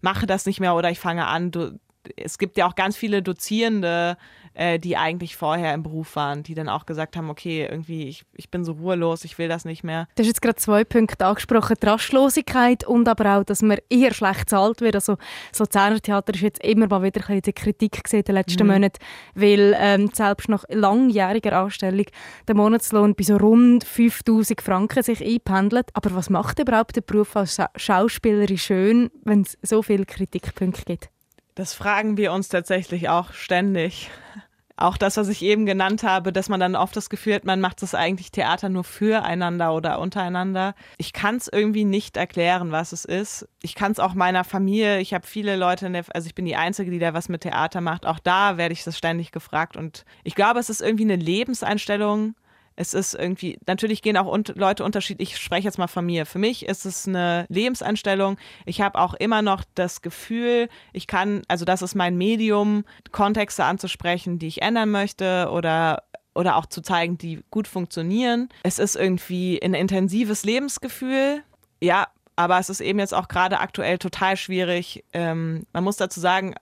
mache das nicht mehr oder ich fange an, du, es gibt ja auch ganz viele Dozierende, äh, die eigentlich vorher im Beruf waren, die dann auch gesagt haben, okay, irgendwie, ich, ich bin so ruhelos, ich will das nicht mehr. Du hast jetzt gerade zwei Punkte angesprochen, die Rastlosigkeit und aber auch, dass man eher schlecht zahlt wird. Also das Luzerner Theater ist jetzt immer mal wieder in der Kritik gesehen in den letzten mhm. Monaten, weil ähm, selbst nach langjähriger Anstellung der Monatslohn bei so rund 5000 Franken sich einpendelt. Aber was macht überhaupt der Beruf als Schauspielerin schön, wenn es so viele Kritikpunkte gibt? Das fragen wir uns tatsächlich auch ständig. Auch das, was ich eben genannt habe, dass man dann oft das Gefühl hat, man macht das eigentlich Theater nur füreinander oder untereinander. Ich kann es irgendwie nicht erklären, was es ist. Ich kann es auch meiner Familie, ich habe viele Leute, der, also ich bin die Einzige, die da was mit Theater macht. Auch da werde ich das ständig gefragt. Und ich glaube, es ist irgendwie eine Lebenseinstellung. Es ist irgendwie, natürlich gehen auch un Leute unterschiedlich, ich spreche jetzt mal von mir. Für mich ist es eine Lebenseinstellung. Ich habe auch immer noch das Gefühl, ich kann, also das ist mein Medium, Kontexte anzusprechen, die ich ändern möchte oder oder auch zu zeigen, die gut funktionieren. Es ist irgendwie ein intensives Lebensgefühl. Ja, aber es ist eben jetzt auch gerade aktuell total schwierig. Ähm, man muss dazu sagen,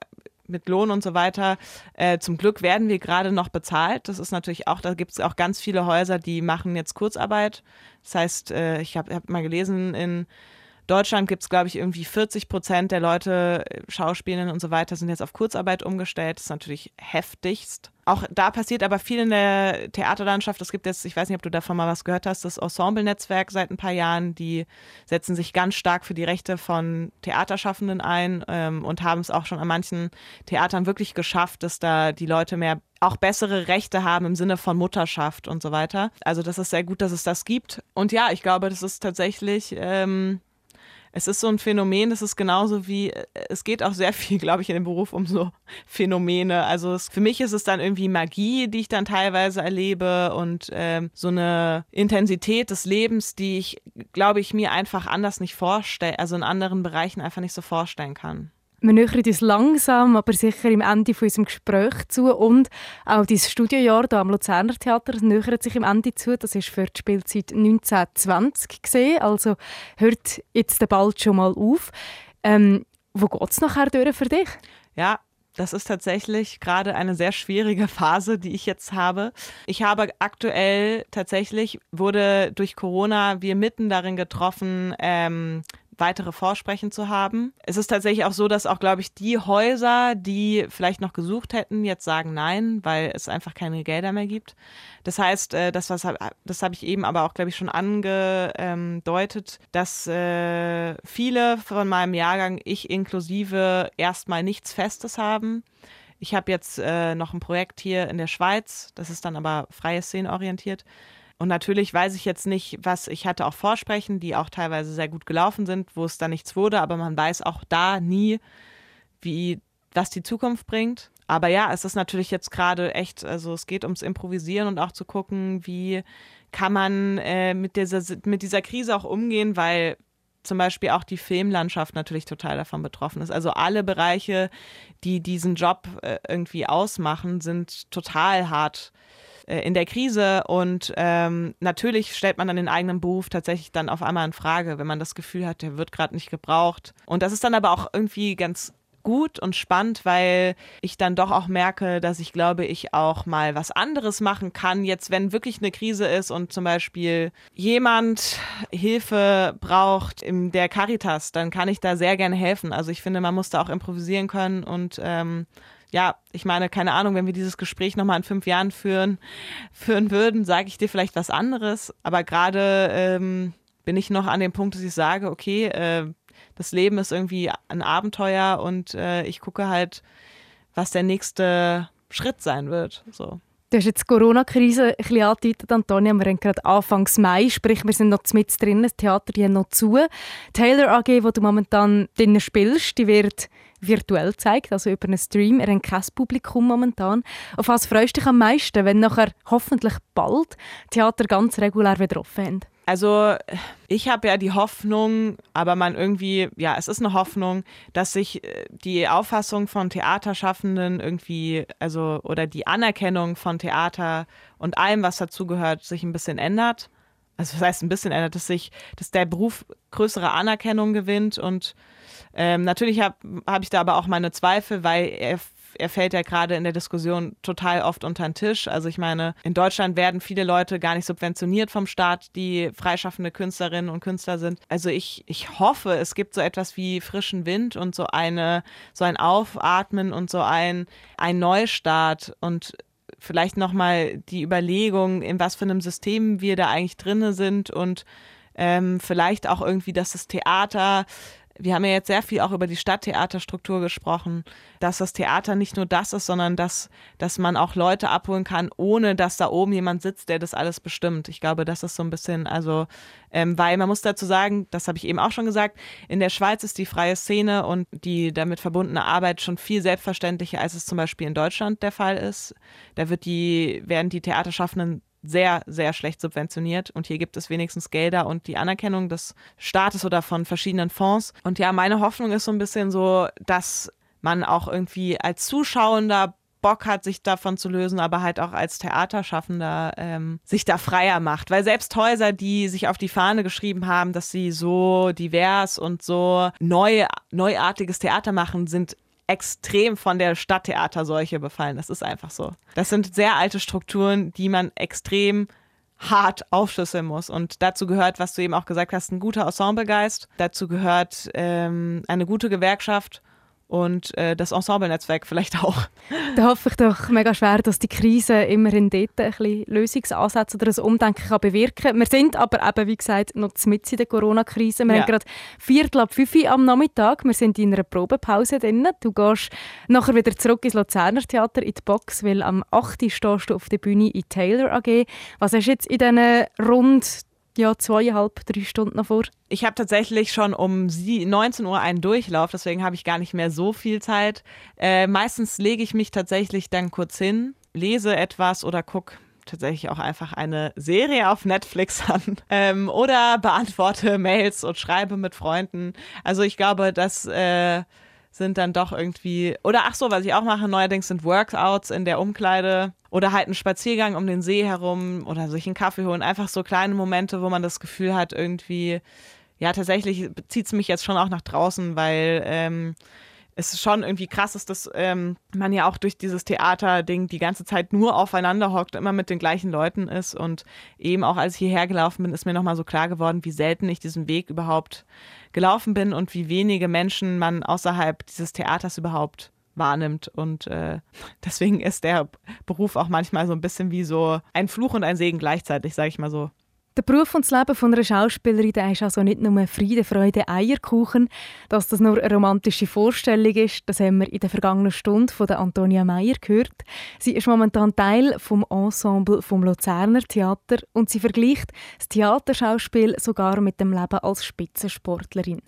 mit Lohn und so weiter. Äh, zum Glück werden wir gerade noch bezahlt. Das ist natürlich auch, da gibt es auch ganz viele Häuser, die machen jetzt Kurzarbeit. Das heißt, äh, ich habe hab mal gelesen, in Deutschland gibt es, glaube ich, irgendwie 40 Prozent der Leute, Schauspielerinnen und so weiter, sind jetzt auf Kurzarbeit umgestellt. Das ist natürlich heftigst. Auch da passiert aber viel in der Theaterlandschaft. Es gibt jetzt, ich weiß nicht, ob du davon mal was gehört hast, das Ensemble-Netzwerk seit ein paar Jahren. Die setzen sich ganz stark für die Rechte von Theaterschaffenden ein ähm, und haben es auch schon an manchen Theatern wirklich geschafft, dass da die Leute mehr auch bessere Rechte haben im Sinne von Mutterschaft und so weiter. Also das ist sehr gut, dass es das gibt. Und ja, ich glaube, das ist tatsächlich ähm, es ist so ein Phänomen, das ist genauso wie, äh, es geht auch sehr viel, glaube ich, in dem Beruf um so Phänomene. Also es, für mich ist es dann irgendwie Magie, die ich dann teilweise erlebe und ähm, so eine Intensität des Lebens, die ich, glaube ich, mir einfach anders nicht vorstelle, also in anderen Bereichen einfach nicht so vorstellen kann. Wir nähern uns langsam, aber sicher im Ende von unserem Gespräch zu. Und auch dein Studiojahr hier am Luzerner Theater nähert sich im Ende zu. Das ist für die Spielzeit 1920 gesehen. Also hört jetzt bald schon mal auf. Ähm, wo geht es nachher durch für dich? Ja, das ist tatsächlich gerade eine sehr schwierige Phase, die ich jetzt habe. Ich habe aktuell tatsächlich, wurde durch Corona wir mitten darin getroffen, ähm, weitere Vorsprechen zu haben. Es ist tatsächlich auch so, dass auch, glaube ich, die Häuser, die vielleicht noch gesucht hätten, jetzt sagen nein, weil es einfach keine Gelder mehr gibt. Das heißt, äh, das, was, das habe ich eben aber auch, glaube ich, schon angedeutet, dass äh, viele von meinem Jahrgang, ich inklusive, erstmal nichts Festes haben. Ich habe jetzt äh, noch ein Projekt hier in der Schweiz, das ist dann aber freie Szene orientiert. Und natürlich weiß ich jetzt nicht, was ich hatte auch Vorsprechen, die auch teilweise sehr gut gelaufen sind, wo es dann nichts wurde, aber man weiß auch da nie, wie was die Zukunft bringt. Aber ja, es ist natürlich jetzt gerade echt, also es geht ums Improvisieren und auch zu gucken, wie kann man äh, mit, dieser, mit dieser Krise auch umgehen, weil zum Beispiel auch die Filmlandschaft natürlich total davon betroffen ist. Also alle Bereiche, die diesen Job äh, irgendwie ausmachen, sind total hart äh, in der Krise und ähm, natürlich stellt man dann den eigenen Beruf tatsächlich dann auf einmal in Frage, wenn man das Gefühl hat, der wird gerade nicht gebraucht. Und das ist dann aber auch irgendwie ganz gut und spannend, weil ich dann doch auch merke, dass ich glaube, ich auch mal was anderes machen kann. Jetzt, wenn wirklich eine Krise ist und zum Beispiel jemand Hilfe braucht in der Caritas, dann kann ich da sehr gerne helfen. Also ich finde, man muss da auch improvisieren können und ähm, ja, ich meine, keine Ahnung, wenn wir dieses Gespräch nochmal in fünf Jahren führen, führen würden, sage ich dir vielleicht was anderes. Aber gerade ähm, bin ich noch an dem Punkt, dass ich sage, okay, äh, das Leben ist irgendwie ein Abenteuer und äh, ich gucke halt, was der nächste Schritt sein wird. So. Du hast jetzt die Corona-Krise ein bisschen angedeutet, Antonia. Wir haben gerade Anfangs Mai, sprich, wir sind noch mit drin, das Theater die noch zu. Taylor AG, wo du momentan drinnen spielst, die wird virtuell gezeigt, also über einen Stream. Er hat kein Publikum momentan. Auf was freust du dich am meisten, wenn nachher hoffentlich bald Theater ganz regulär wieder offen haben? Also ich habe ja die Hoffnung, aber man irgendwie, ja, es ist eine Hoffnung, dass sich äh, die Auffassung von Theaterschaffenden irgendwie, also oder die Anerkennung von Theater und allem, was dazugehört, sich ein bisschen ändert. Also das heißt ein bisschen ändert, dass sich, dass der Beruf größere Anerkennung gewinnt und ähm, natürlich habe hab ich da aber auch meine Zweifel, weil er er fällt ja gerade in der Diskussion total oft unter den Tisch. Also ich meine, in Deutschland werden viele Leute gar nicht subventioniert vom Staat, die freischaffende Künstlerinnen und Künstler sind. Also ich, ich hoffe, es gibt so etwas wie frischen Wind und so eine, so ein Aufatmen und so ein, ein Neustart und vielleicht nochmal die Überlegung, in was für einem System wir da eigentlich drinne sind und ähm, vielleicht auch irgendwie, dass das Theater wir haben ja jetzt sehr viel auch über die Stadttheaterstruktur gesprochen, dass das Theater nicht nur das ist, sondern dass, dass man auch Leute abholen kann, ohne dass da oben jemand sitzt, der das alles bestimmt. Ich glaube, das ist so ein bisschen, also, ähm, weil man muss dazu sagen, das habe ich eben auch schon gesagt, in der Schweiz ist die freie Szene und die damit verbundene Arbeit schon viel selbstverständlicher, als es zum Beispiel in Deutschland der Fall ist. Da wird die, werden die Theaterschaffenden sehr, sehr schlecht subventioniert. Und hier gibt es wenigstens Gelder und die Anerkennung des Staates oder von verschiedenen Fonds. Und ja, meine Hoffnung ist so ein bisschen so, dass man auch irgendwie als Zuschauender Bock hat, sich davon zu lösen, aber halt auch als Theaterschaffender ähm, sich da freier macht. Weil selbst Häuser, die sich auf die Fahne geschrieben haben, dass sie so divers und so neu, neuartiges Theater machen, sind extrem von der Stadttheaterseuche befallen. Das ist einfach so. Das sind sehr alte Strukturen, die man extrem hart aufschlüsseln muss. Und dazu gehört, was du eben auch gesagt hast, ein guter Ensemblegeist. Dazu gehört ähm, eine gute Gewerkschaft und äh, das Ensemble-Netzwerk vielleicht auch. Da hoffe ich doch mega schwer, dass die Krise immerhin dort ein bisschen Lösungsansätze oder ein Umdenken kann bewirken kann. Wir sind aber eben, wie gesagt, noch mitten in der Corona-Krise. Wir ja. haben gerade Viertel ab fünf am Nachmittag. Wir sind in einer Probepause drin. Du gehst nachher wieder zurück ins Luzerner Theater in die Box, weil am 8. stehst du auf der Bühne in Taylor AG. Was hast du jetzt in diesen rund ja, zweieinhalb, drei Stunden noch vor? Ich habe tatsächlich schon um 19 Uhr einen Durchlauf, deswegen habe ich gar nicht mehr so viel Zeit. Äh, meistens lege ich mich tatsächlich dann kurz hin, lese etwas oder gucke tatsächlich auch einfach eine Serie auf Netflix an ähm, oder beantworte Mails und schreibe mit Freunden. Also ich glaube, dass äh, sind dann doch irgendwie, oder ach so, was ich auch mache neuerdings sind Workouts in der Umkleide oder halt ein Spaziergang um den See herum oder sich einen Kaffee holen. Einfach so kleine Momente, wo man das Gefühl hat, irgendwie, ja, tatsächlich zieht es mich jetzt schon auch nach draußen, weil ähm, es schon irgendwie krass ist, dass ähm, man ja auch durch dieses Theater-Ding die ganze Zeit nur aufeinander hockt, immer mit den gleichen Leuten ist. Und eben auch als ich hierher gelaufen bin, ist mir nochmal so klar geworden, wie selten ich diesen Weg überhaupt gelaufen bin und wie wenige Menschen man außerhalb dieses Theaters überhaupt wahrnimmt. Und äh, deswegen ist der Beruf auch manchmal so ein bisschen wie so ein Fluch und ein Segen gleichzeitig, sage ich mal so. Der Beruf und das Leben von einer Schauspielerin ist also nicht nur Friede, Freude, Eierkuchen. Dass das nur eine romantische Vorstellung ist, das haben wir in der vergangenen Stunde von der Antonia Meyer gehört. Sie ist momentan Teil vom Ensemble vom Luzerner Theater und sie vergleicht das Theaterschauspiel sogar mit dem Leben als Spitzensportlerin.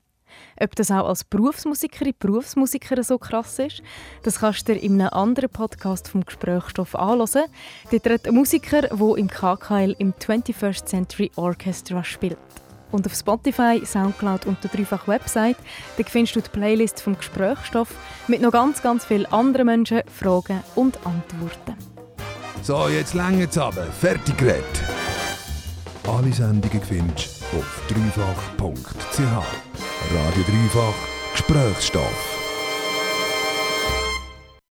Ob das auch als Berufsmusikerin, Berufsmusiker so krass ist, das kannst du dir in einem anderen Podcast vom Gesprächsstoff anhören. Dort redet ein Musiker, der im KKL im 21st Century Orchestra spielt. Und auf Spotify, Soundcloud und der dreifach Website da findest du die Playlist vom Gesprächsstoff mit noch ganz, ganz vielen anderen Menschen, Fragen und Antworten. So, jetzt lange zusammen. Fertig geredet. Alle Sendungen findest du auf dreifach.ch. Radio Dreifach Gesprächsstoff.